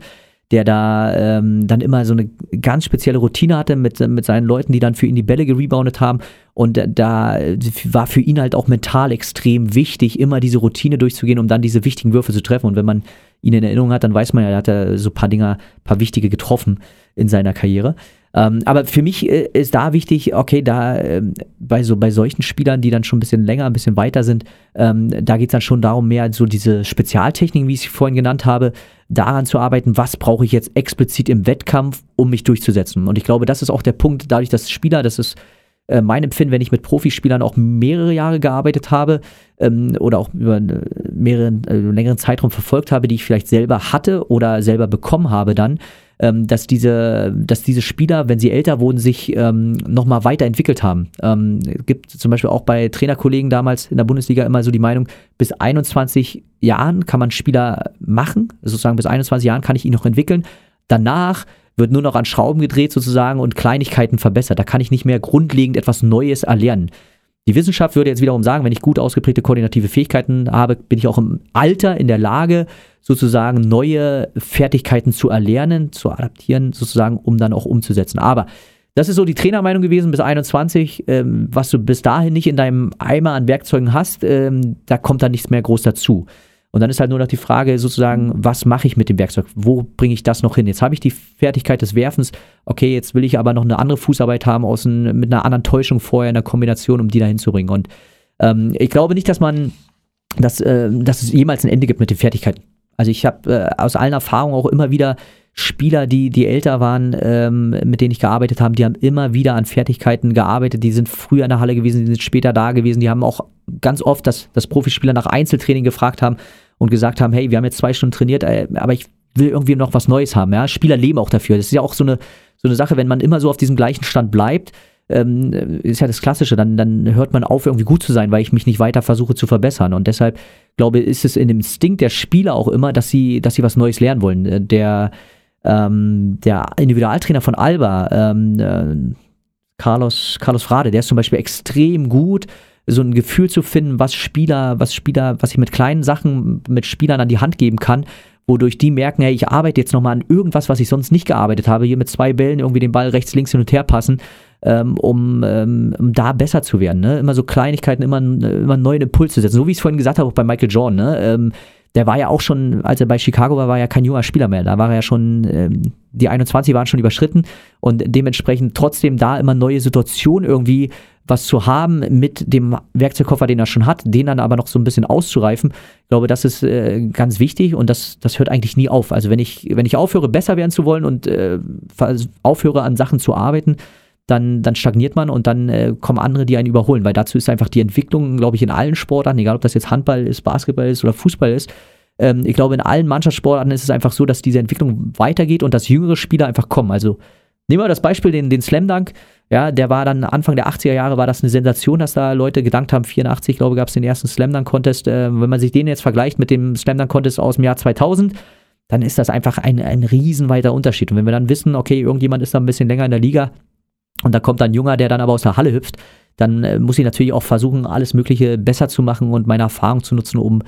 der da ähm, dann immer so eine ganz spezielle Routine hatte mit, mit seinen Leuten, die dann für ihn die Bälle gereboundet haben. Und da war für ihn halt auch mental extrem wichtig, immer diese Routine durchzugehen, um dann diese wichtigen Würfe zu treffen. Und wenn man ihn in Erinnerung hat, dann weiß man ja, er hat er so ein paar Dinger, ein paar wichtige getroffen in seiner Karriere. Ähm, aber für mich äh, ist da wichtig, okay, da äh, bei so bei solchen Spielern, die dann schon ein bisschen länger, ein bisschen weiter sind, ähm, da geht es dann schon darum, mehr so diese Spezialtechniken, wie ich sie vorhin genannt habe, daran zu arbeiten, was brauche ich jetzt explizit im Wettkampf, um mich durchzusetzen. Und ich glaube, das ist auch der Punkt, dadurch, dass Spieler, das ist äh, mein Empfinden, wenn ich mit Profispielern auch mehrere Jahre gearbeitet habe ähm, oder auch über mehreren, äh, längeren Zeitraum verfolgt habe, die ich vielleicht selber hatte oder selber bekommen habe dann, ähm, dass, diese, dass diese Spieler, wenn sie älter wurden, sich ähm, nochmal weiterentwickelt haben. Ähm, gibt zum Beispiel auch bei Trainerkollegen damals in der Bundesliga immer so die Meinung, bis 21 Jahren kann man Spieler machen, sozusagen bis 21 Jahren kann ich ihn noch entwickeln. Danach wird nur noch an Schrauben gedreht sozusagen und Kleinigkeiten verbessert. Da kann ich nicht mehr grundlegend etwas Neues erlernen. Die Wissenschaft würde jetzt wiederum sagen, wenn ich gut ausgeprägte koordinative Fähigkeiten habe, bin ich auch im Alter in der Lage, sozusagen neue Fertigkeiten zu erlernen, zu adaptieren, sozusagen, um dann auch umzusetzen. Aber das ist so die Trainermeinung gewesen bis 21. Ähm, was du bis dahin nicht in deinem Eimer an Werkzeugen hast, ähm, da kommt dann nichts mehr groß dazu. Und dann ist halt nur noch die Frage sozusagen, was mache ich mit dem Werkzeug? Wo bringe ich das noch hin? Jetzt habe ich die Fertigkeit des Werfens. Okay, jetzt will ich aber noch eine andere Fußarbeit haben aus ein, mit einer anderen Täuschung vorher in der Kombination, um die da hinzubringen. Und ähm, ich glaube nicht, dass man, dass, äh, dass es jemals ein Ende gibt mit den Fertigkeiten. Also ich habe äh, aus allen Erfahrungen auch immer wieder Spieler, die, die älter waren, ähm, mit denen ich gearbeitet habe, die haben immer wieder an Fertigkeiten gearbeitet, die sind früher in der Halle gewesen, die sind später da gewesen, die haben auch ganz oft, dass, dass Profispieler nach Einzeltraining gefragt haben, und gesagt haben, hey, wir haben jetzt zwei Stunden trainiert, äh, aber ich will irgendwie noch was Neues haben. Ja? Spieler leben auch dafür. Das ist ja auch so eine, so eine Sache, wenn man immer so auf diesem gleichen Stand bleibt, ähm, ist ja das Klassische, dann, dann hört man auf, irgendwie gut zu sein, weil ich mich nicht weiter versuche zu verbessern. Und deshalb, glaube ich, ist es in dem Instinkt der Spieler auch immer, dass sie, dass sie was Neues lernen wollen. Äh, der, ähm, der Individualtrainer von Alba, ähm, äh, Carlos, Carlos Frade, der ist zum Beispiel extrem gut so ein Gefühl zu finden, was Spieler, was Spieler, was ich mit kleinen Sachen mit Spielern an die Hand geben kann, wodurch die merken, hey, ich arbeite jetzt nochmal an irgendwas, was ich sonst nicht gearbeitet habe, hier mit zwei Bällen irgendwie den Ball rechts, links hin und her passen, ähm, um, ähm, um da besser zu werden. Ne? Immer so Kleinigkeiten, immer, immer einen neuen Impuls zu setzen. So wie ich es vorhin gesagt habe, auch bei Michael Jordan. Ne? Ähm, der war ja auch schon, als er bei Chicago war, war ja kein junger Spieler mehr. Da war er ja schon, ähm, die 21 waren schon überschritten und dementsprechend trotzdem da immer neue Situationen irgendwie was zu haben mit dem Werkzeugkoffer, den er schon hat, den dann aber noch so ein bisschen auszureifen. Ich glaube, das ist äh, ganz wichtig und das, das hört eigentlich nie auf. Also wenn ich, wenn ich aufhöre, besser werden zu wollen und äh, aufhöre, an Sachen zu arbeiten, dann, dann stagniert man und dann äh, kommen andere, die einen überholen, weil dazu ist einfach die Entwicklung, glaube ich, in allen Sportarten, egal ob das jetzt Handball ist, Basketball ist oder Fußball ist, ähm, ich glaube, in allen Mannschaftssportarten ist es einfach so, dass diese Entwicklung weitergeht und dass jüngere Spieler einfach kommen. Also nehmen wir das Beispiel, den, den Slam Dunk. Ja, der war dann Anfang der 80er Jahre, war das eine Sensation, dass da Leute gedankt haben. 84, glaube ich, gab es den ersten Slam Dunk Contest. Äh, wenn man sich den jetzt vergleicht mit dem Slam Dunk Contest aus dem Jahr 2000, dann ist das einfach ein, ein riesenweiter Unterschied. Und wenn wir dann wissen, okay, irgendjemand ist da ein bisschen länger in der Liga und da kommt ein Junger, der dann aber aus der Halle hüpft, dann äh, muss ich natürlich auch versuchen, alles Mögliche besser zu machen und meine Erfahrung zu nutzen, um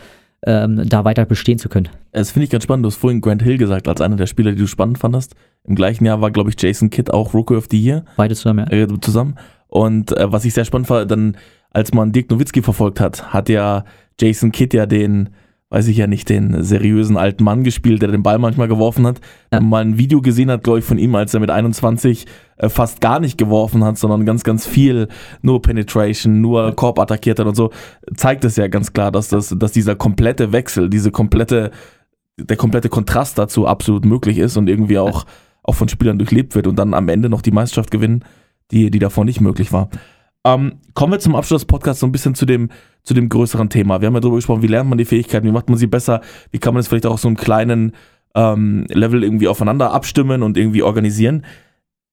ähm, da weiter bestehen zu können. Das finde ich ganz spannend. Du hast vorhin Grant Hill gesagt, als einer der Spieler, die du spannend fandest. Im gleichen Jahr war, glaube ich, Jason Kidd auch Rookie of the Year. Beide zusammen, ja. Äh, zusammen. Und äh, was ich sehr spannend fand, dann, als man Dirk Nowitzki verfolgt hat, hat ja Jason Kidd ja den weiß ich ja nicht, den seriösen alten Mann gespielt, der den Ball manchmal geworfen hat. Ja. Man ein Video gesehen hat, glaube ich, von ihm, als er mit 21 äh, fast gar nicht geworfen hat, sondern ganz, ganz viel nur Penetration, nur Korb attackiert hat und so, zeigt es ja ganz klar, dass, das, dass dieser komplette Wechsel, diese komplette, der komplette Kontrast dazu absolut möglich ist und irgendwie auch, auch von Spielern durchlebt wird und dann am Ende noch die Meisterschaft gewinnen, die, die davor nicht möglich war. Ähm, kommen wir zum Abschluss des Podcasts so ein bisschen zu dem, zu dem größeren Thema. Wir haben ja darüber gesprochen, wie lernt man die Fähigkeiten, wie macht man sie besser, wie kann man es vielleicht auch auf so einem kleinen ähm, Level irgendwie aufeinander abstimmen und irgendwie organisieren.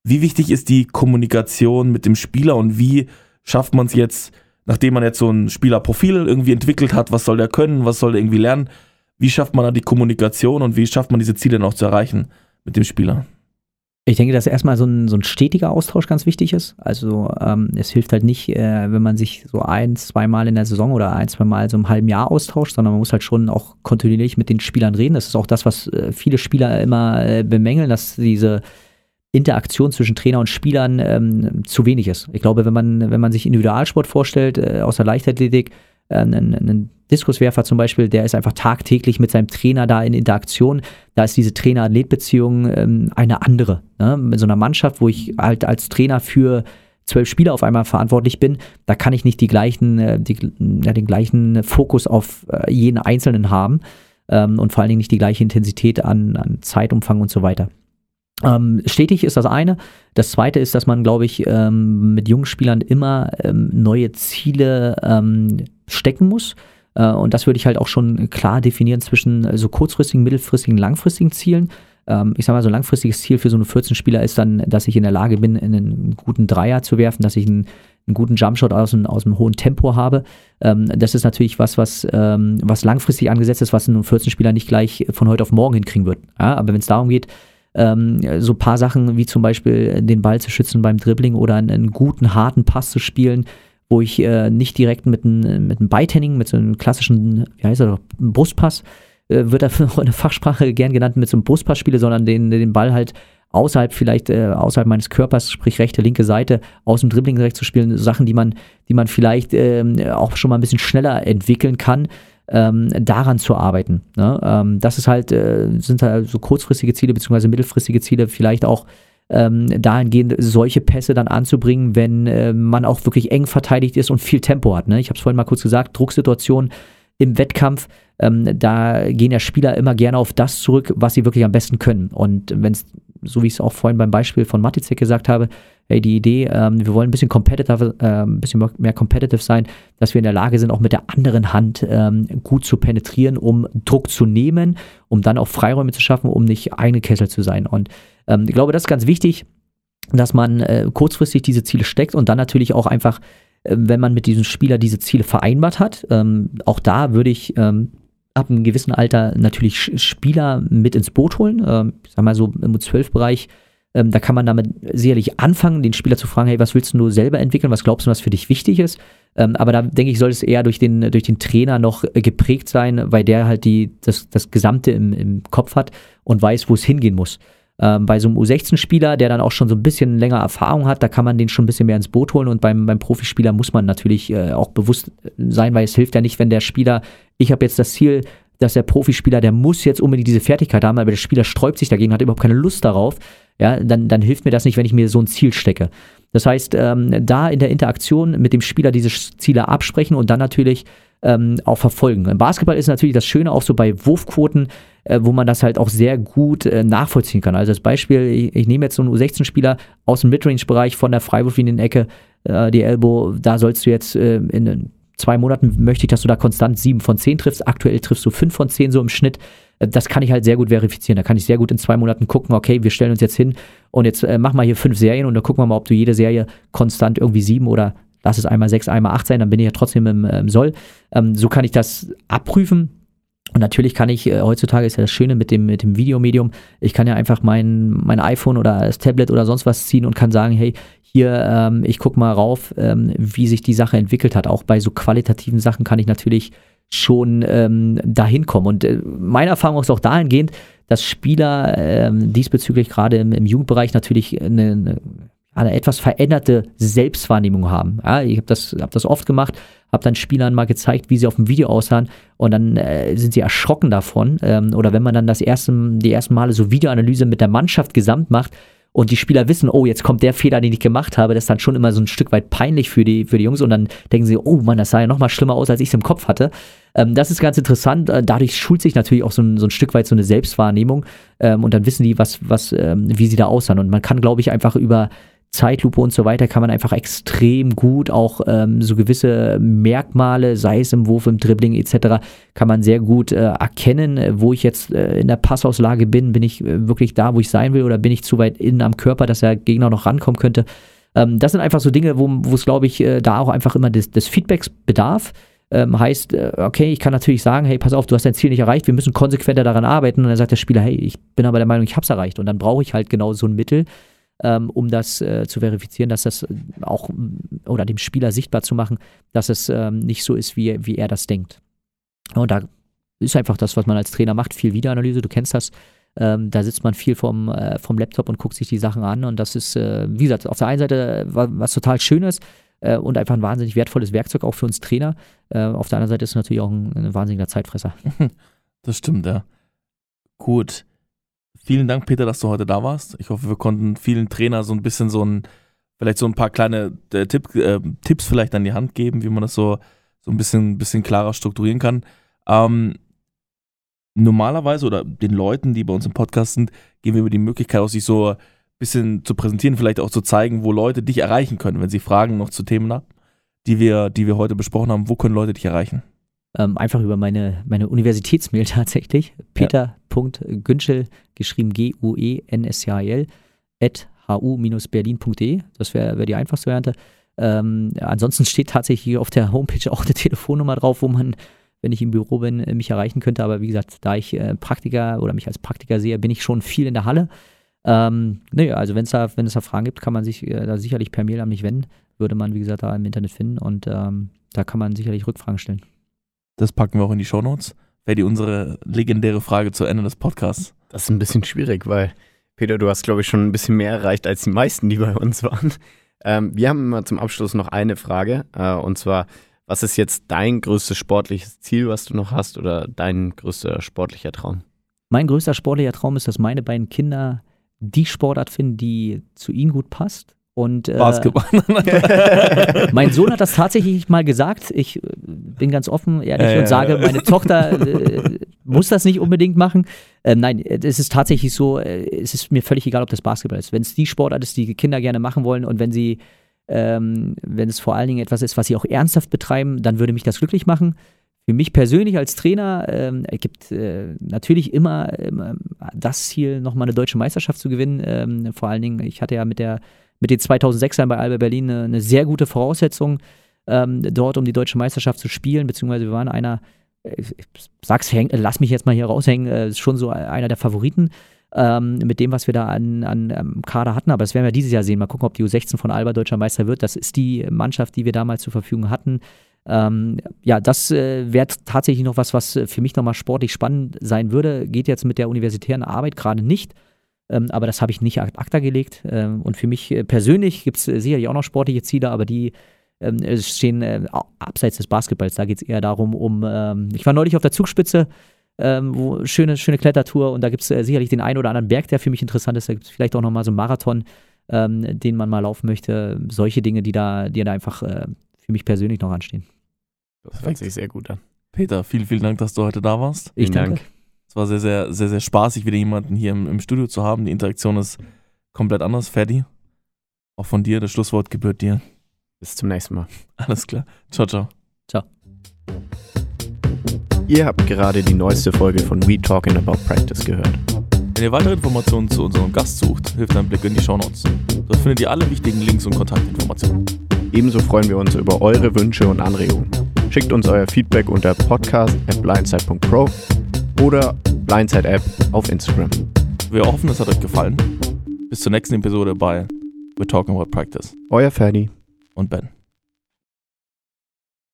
Wie wichtig ist die Kommunikation mit dem Spieler und wie schafft man es jetzt, nachdem man jetzt so ein Spielerprofil irgendwie entwickelt hat, was soll der können, was soll der irgendwie lernen, wie schafft man da die Kommunikation und wie schafft man diese Ziele noch zu erreichen mit dem Spieler? Ich denke, dass erstmal so ein, so ein stetiger Austausch ganz wichtig ist. Also ähm, es hilft halt nicht, äh, wenn man sich so ein, zweimal in der Saison oder ein, zweimal so im halben Jahr austauscht, sondern man muss halt schon auch kontinuierlich mit den Spielern reden. Das ist auch das, was äh, viele Spieler immer äh, bemängeln, dass diese Interaktion zwischen Trainer und Spielern ähm, zu wenig ist. Ich glaube, wenn man, wenn man sich Individualsport vorstellt, äh, aus der Leichtathletik, äh, einen, einen Diskuswerfer zum Beispiel, der ist einfach tagtäglich mit seinem Trainer da in Interaktion. Da ist diese Trainer-Athlet-Beziehung ähm, eine andere. Ne? Mit so einer Mannschaft, wo ich halt als Trainer für zwölf Spieler auf einmal verantwortlich bin, da kann ich nicht die gleichen, äh, die, ja, den gleichen Fokus auf äh, jeden Einzelnen haben ähm, und vor allen Dingen nicht die gleiche Intensität an, an Zeitumfang und so weiter. Ähm, stetig ist das eine. Das zweite ist, dass man, glaube ich, ähm, mit jungen Spielern immer ähm, neue Ziele ähm, stecken muss. Äh, und das würde ich halt auch schon klar definieren zwischen so kurzfristigen, mittelfristigen, langfristigen Zielen. Ähm, ich sage mal, so ein langfristiges Ziel für so eine 14-Spieler ist dann, dass ich in der Lage bin, einen guten Dreier zu werfen, dass ich einen, einen guten Jumpshot aus, einem, aus einem hohen Tempo habe. Ähm, das ist natürlich was, was, was langfristig angesetzt ist, was ein 14-Spieler nicht gleich von heute auf morgen hinkriegen wird. Ja, aber wenn es darum geht, ähm, so paar Sachen wie zum Beispiel den Ball zu schützen beim Dribbling oder einen, einen guten, harten Pass zu spielen, wo ich äh, nicht direkt mit einem mit einem Beitending, mit so einem klassischen, wie heißt er, Brustpass, äh, wird er in der Fachsprache gern genannt, mit so einem Brustpass spiele, sondern den, den Ball halt außerhalb vielleicht äh, außerhalb meines Körpers, sprich rechte, linke Seite, aus dem Dribbling direkt zu spielen, Sachen, die man, die man vielleicht ähm, auch schon mal ein bisschen schneller entwickeln kann, ähm, daran zu arbeiten. Ne? Ähm, das ist halt, äh, sind halt so kurzfristige Ziele beziehungsweise mittelfristige Ziele, vielleicht auch ähm, dahingehend solche Pässe dann anzubringen, wenn äh, man auch wirklich eng verteidigt ist und viel Tempo hat. Ne? Ich habe es vorhin mal kurz gesagt, Drucksituation im Wettkampf, ähm, da gehen ja Spieler immer gerne auf das zurück, was sie wirklich am besten können. Und wenn es, so wie ich es auch vorhin beim Beispiel von Matizek gesagt habe, hey, die Idee, ähm, wir wollen ein bisschen competitive, äh, ein bisschen mehr competitive sein, dass wir in der Lage sind, auch mit der anderen Hand ähm, gut zu penetrieren, um Druck zu nehmen, um dann auch Freiräume zu schaffen, um nicht eigene Kessel zu sein. Und ähm, ich glaube, das ist ganz wichtig, dass man äh, kurzfristig diese Ziele steckt und dann natürlich auch einfach, äh, wenn man mit diesem Spieler diese Ziele vereinbart hat, ähm, auch da würde ich ähm, ab einem gewissen Alter natürlich Spieler mit ins Boot holen. Ähm, ich sag mal so im U12-Bereich ähm, da kann man damit sicherlich anfangen, den Spieler zu fragen, hey, was willst du selber entwickeln, was glaubst du, was für dich wichtig ist? Ähm, aber da denke ich, soll es eher durch den, durch den Trainer noch äh, geprägt sein, weil der halt die, das, das Gesamte im, im Kopf hat und weiß, wo es hingehen muss. Ähm, bei so einem U16-Spieler, der dann auch schon so ein bisschen länger Erfahrung hat, da kann man den schon ein bisschen mehr ins Boot holen und beim, beim Profispieler muss man natürlich äh, auch bewusst sein, weil es hilft ja nicht, wenn der Spieler, ich habe jetzt das Ziel, dass der Profispieler, der muss jetzt unbedingt diese Fertigkeit haben, aber der Spieler sträubt sich dagegen, hat überhaupt keine Lust darauf, ja, dann, dann hilft mir das nicht, wenn ich mir so ein Ziel stecke. Das heißt, ähm, da in der Interaktion mit dem Spieler diese Ziele absprechen und dann natürlich ähm, auch verfolgen. Im Basketball ist natürlich das Schöne auch so bei Wurfquoten, äh, wo man das halt auch sehr gut äh, nachvollziehen kann. Also als Beispiel, ich, ich nehme jetzt so einen U16-Spieler aus dem Midrange-Bereich von der Freiwurflinienecke, äh, die Elbow, da sollst du jetzt äh, in zwei Monaten möchte ich, dass du da konstant sieben von zehn triffst. Aktuell triffst du fünf von zehn so im Schnitt. Äh, das kann ich halt sehr gut verifizieren. Da kann ich sehr gut in zwei Monaten gucken, okay, wir stellen uns jetzt hin und jetzt äh, mach mal hier fünf Serien und dann gucken wir mal, ob du jede Serie konstant irgendwie sieben oder lass es einmal sechs, einmal acht sein, dann bin ich ja trotzdem im, äh, im Soll. Ähm, so kann ich das abprüfen. Und natürlich kann ich, äh, heutzutage ist ja das Schöne mit dem, mit dem Videomedium, ich kann ja einfach mein, mein iPhone oder das Tablet oder sonst was ziehen und kann sagen, hey, hier, ähm, ich gucke mal rauf, ähm, wie sich die Sache entwickelt hat. Auch bei so qualitativen Sachen kann ich natürlich schon ähm, dahin kommen. Und äh, meine Erfahrung ist auch dahingehend, dass Spieler ähm, diesbezüglich gerade im, im, Jugendbereich natürlich eine, eine, etwas veränderte Selbstwahrnehmung haben. Ja, ich habe das, hab das oft gemacht, habe dann Spielern mal gezeigt, wie sie auf dem Video aussahen und dann äh, sind sie erschrocken davon. Ähm, oder wenn man dann das erste, die ersten Male so Videoanalyse mit der Mannschaft gesamt macht, und die Spieler wissen, oh, jetzt kommt der Fehler, den ich gemacht habe, das ist dann schon immer so ein Stück weit peinlich für die, für die Jungs und dann denken sie, oh Mann, das sah ja noch mal schlimmer aus, als ich es im Kopf hatte. Ähm, das ist ganz interessant. Äh, dadurch schult sich natürlich auch so ein, so ein Stück weit so eine Selbstwahrnehmung ähm, und dann wissen die, was, was, ähm, wie sie da aussahen. Und man kann, glaube ich, einfach über Zeitlupe und so weiter kann man einfach extrem gut auch ähm, so gewisse Merkmale, sei es im Wurf, im Dribbling etc., kann man sehr gut äh, erkennen, wo ich jetzt äh, in der Passauslage bin. Bin ich äh, wirklich da, wo ich sein will oder bin ich zu weit innen am Körper, dass der Gegner noch rankommen könnte? Ähm, das sind einfach so Dinge, wo es, glaube ich, äh, da auch einfach immer des, des Feedbacks bedarf. Ähm, heißt, äh, okay, ich kann natürlich sagen, hey, pass auf, du hast dein Ziel nicht erreicht, wir müssen konsequenter daran arbeiten. Und dann sagt der Spieler, hey, ich bin aber der Meinung, ich habe es erreicht. Und dann brauche ich halt genau so ein Mittel, ähm, um das äh, zu verifizieren, dass das auch oder dem Spieler sichtbar zu machen, dass es ähm, nicht so ist, wie, wie er das denkt. Und da ist einfach das, was man als Trainer macht, viel Videoanalyse, du kennst das. Ähm, da sitzt man viel vom, äh, vom Laptop und guckt sich die Sachen an. Und das ist, äh, wie gesagt, auf der einen Seite was total Schönes äh, und einfach ein wahnsinnig wertvolles Werkzeug auch für uns Trainer. Äh, auf der anderen Seite ist es natürlich auch ein, ein wahnsinniger Zeitfresser. Das stimmt, ja. Gut. Vielen Dank, Peter, dass du heute da warst. Ich hoffe, wir konnten vielen Trainer so ein bisschen so ein, vielleicht so ein paar kleine äh, Tipp, äh, Tipps vielleicht an die Hand geben, wie man das so, so ein bisschen, bisschen klarer strukturieren kann. Ähm, normalerweise oder den Leuten, die bei uns im Podcast sind, geben wir über die Möglichkeit aus, sich so ein bisschen zu präsentieren, vielleicht auch zu zeigen, wo Leute dich erreichen können, wenn sie Fragen noch zu Themen haben, die wir, die wir heute besprochen haben. Wo können Leute dich erreichen? Ähm, einfach über meine, meine Universitätsmail tatsächlich. Peter.günschel, geschrieben G-U-E-N-S-C-H-L, at hu-berlin.de. Das wäre wär die einfachste Variante. Ähm, ansonsten steht tatsächlich auf der Homepage auch eine Telefonnummer drauf, wo man, wenn ich im Büro bin, äh, mich erreichen könnte. Aber wie gesagt, da ich äh, Praktiker oder mich als Praktiker sehe, bin ich schon viel in der Halle. Ähm, nee, also wenn's da, wenn es da Fragen gibt, kann man sich äh, da sicherlich per Mail an mich wenden. Würde man, wie gesagt, da im Internet finden und ähm, da kann man sicherlich Rückfragen stellen. Das packen wir auch in die Shownotes. Wäre die unsere legendäre Frage zu Ende des Podcasts. Das ist ein bisschen schwierig, weil Peter, du hast, glaube ich, schon ein bisschen mehr erreicht als die meisten, die bei uns waren. Ähm, wir haben immer zum Abschluss noch eine Frage, äh, und zwar, Was ist jetzt dein größtes sportliches Ziel, was du noch hast oder dein größter sportlicher Traum? Mein größter sportlicher Traum ist, dass meine beiden Kinder die Sportart finden, die zu ihnen gut passt. Und, äh, Basketball. mein Sohn hat das tatsächlich mal gesagt. Ich äh, bin ganz offen, ehrlich ja, und sage, meine Tochter äh, muss das nicht unbedingt machen. Ähm, nein, es ist tatsächlich so, äh, es ist mir völlig egal, ob das Basketball ist. Wenn es die Sportart ist, die Kinder gerne machen wollen und wenn sie, ähm, wenn es vor allen Dingen etwas ist, was sie auch ernsthaft betreiben, dann würde mich das glücklich machen. Für mich persönlich als Trainer ähm, gibt äh, natürlich immer ähm, das Ziel, nochmal eine deutsche Meisterschaft zu gewinnen. Ähm, vor allen Dingen, ich hatte ja mit der mit den 2006ern bei Alba Berlin eine, eine sehr gute Voraussetzung, ähm, dort um die deutsche Meisterschaft zu spielen, beziehungsweise wir waren einer, ich sag's, häng, lass mich jetzt mal hier raushängen, äh, schon so einer der Favoriten ähm, mit dem, was wir da an, an ähm, Kader hatten. Aber das werden wir dieses Jahr sehen. Mal gucken, ob die U16 von Alba deutscher Meister wird. Das ist die Mannschaft, die wir damals zur Verfügung hatten. Ähm, ja, das äh, wäre tatsächlich noch was, was für mich nochmal sportlich spannend sein würde. Geht jetzt mit der universitären Arbeit gerade nicht. Ähm, aber das habe ich nicht ad acta gelegt. Ähm, und für mich äh, persönlich gibt es äh, sicherlich auch noch sportliche Ziele, aber die ähm, es stehen äh, abseits des Basketballs. Da geht es eher darum, um. Ähm, ich war neulich auf der Zugspitze, ähm, wo schöne, schöne Klettertour und da gibt es äh, sicherlich den einen oder anderen Berg, der für mich interessant ist. Da gibt es vielleicht auch nochmal so einen Marathon, ähm, den man mal laufen möchte. Solche Dinge, die da, die da einfach äh, für mich persönlich noch anstehen. Das hört sich sehr gut an. Peter, vielen, vielen Dank, dass du heute da warst. Ich Vielen danke. Dank. Es war sehr, sehr, sehr, sehr spaßig, wieder jemanden hier im, im Studio zu haben. Die Interaktion ist komplett anders. Ferdi, auch von dir, das Schlusswort gebührt dir. Bis zum nächsten Mal. Alles klar. Ciao, ciao. Ihr habt gerade die neueste Folge von We Talking About Practice gehört. Wenn ihr weitere Informationen zu unserem Gast sucht, hilft ein Blick in die Shownotes. Dort findet ihr alle wichtigen Links und Kontaktinformationen. Ebenso freuen wir uns über eure Wünsche und Anregungen. Schickt uns euer Feedback unter podcast at blindside.pro oder Blindside App auf Instagram. Wir hoffen, es hat euch gefallen. Bis zur nächsten Episode bei We're Talking About Practice Euer Ferdi. und Ben.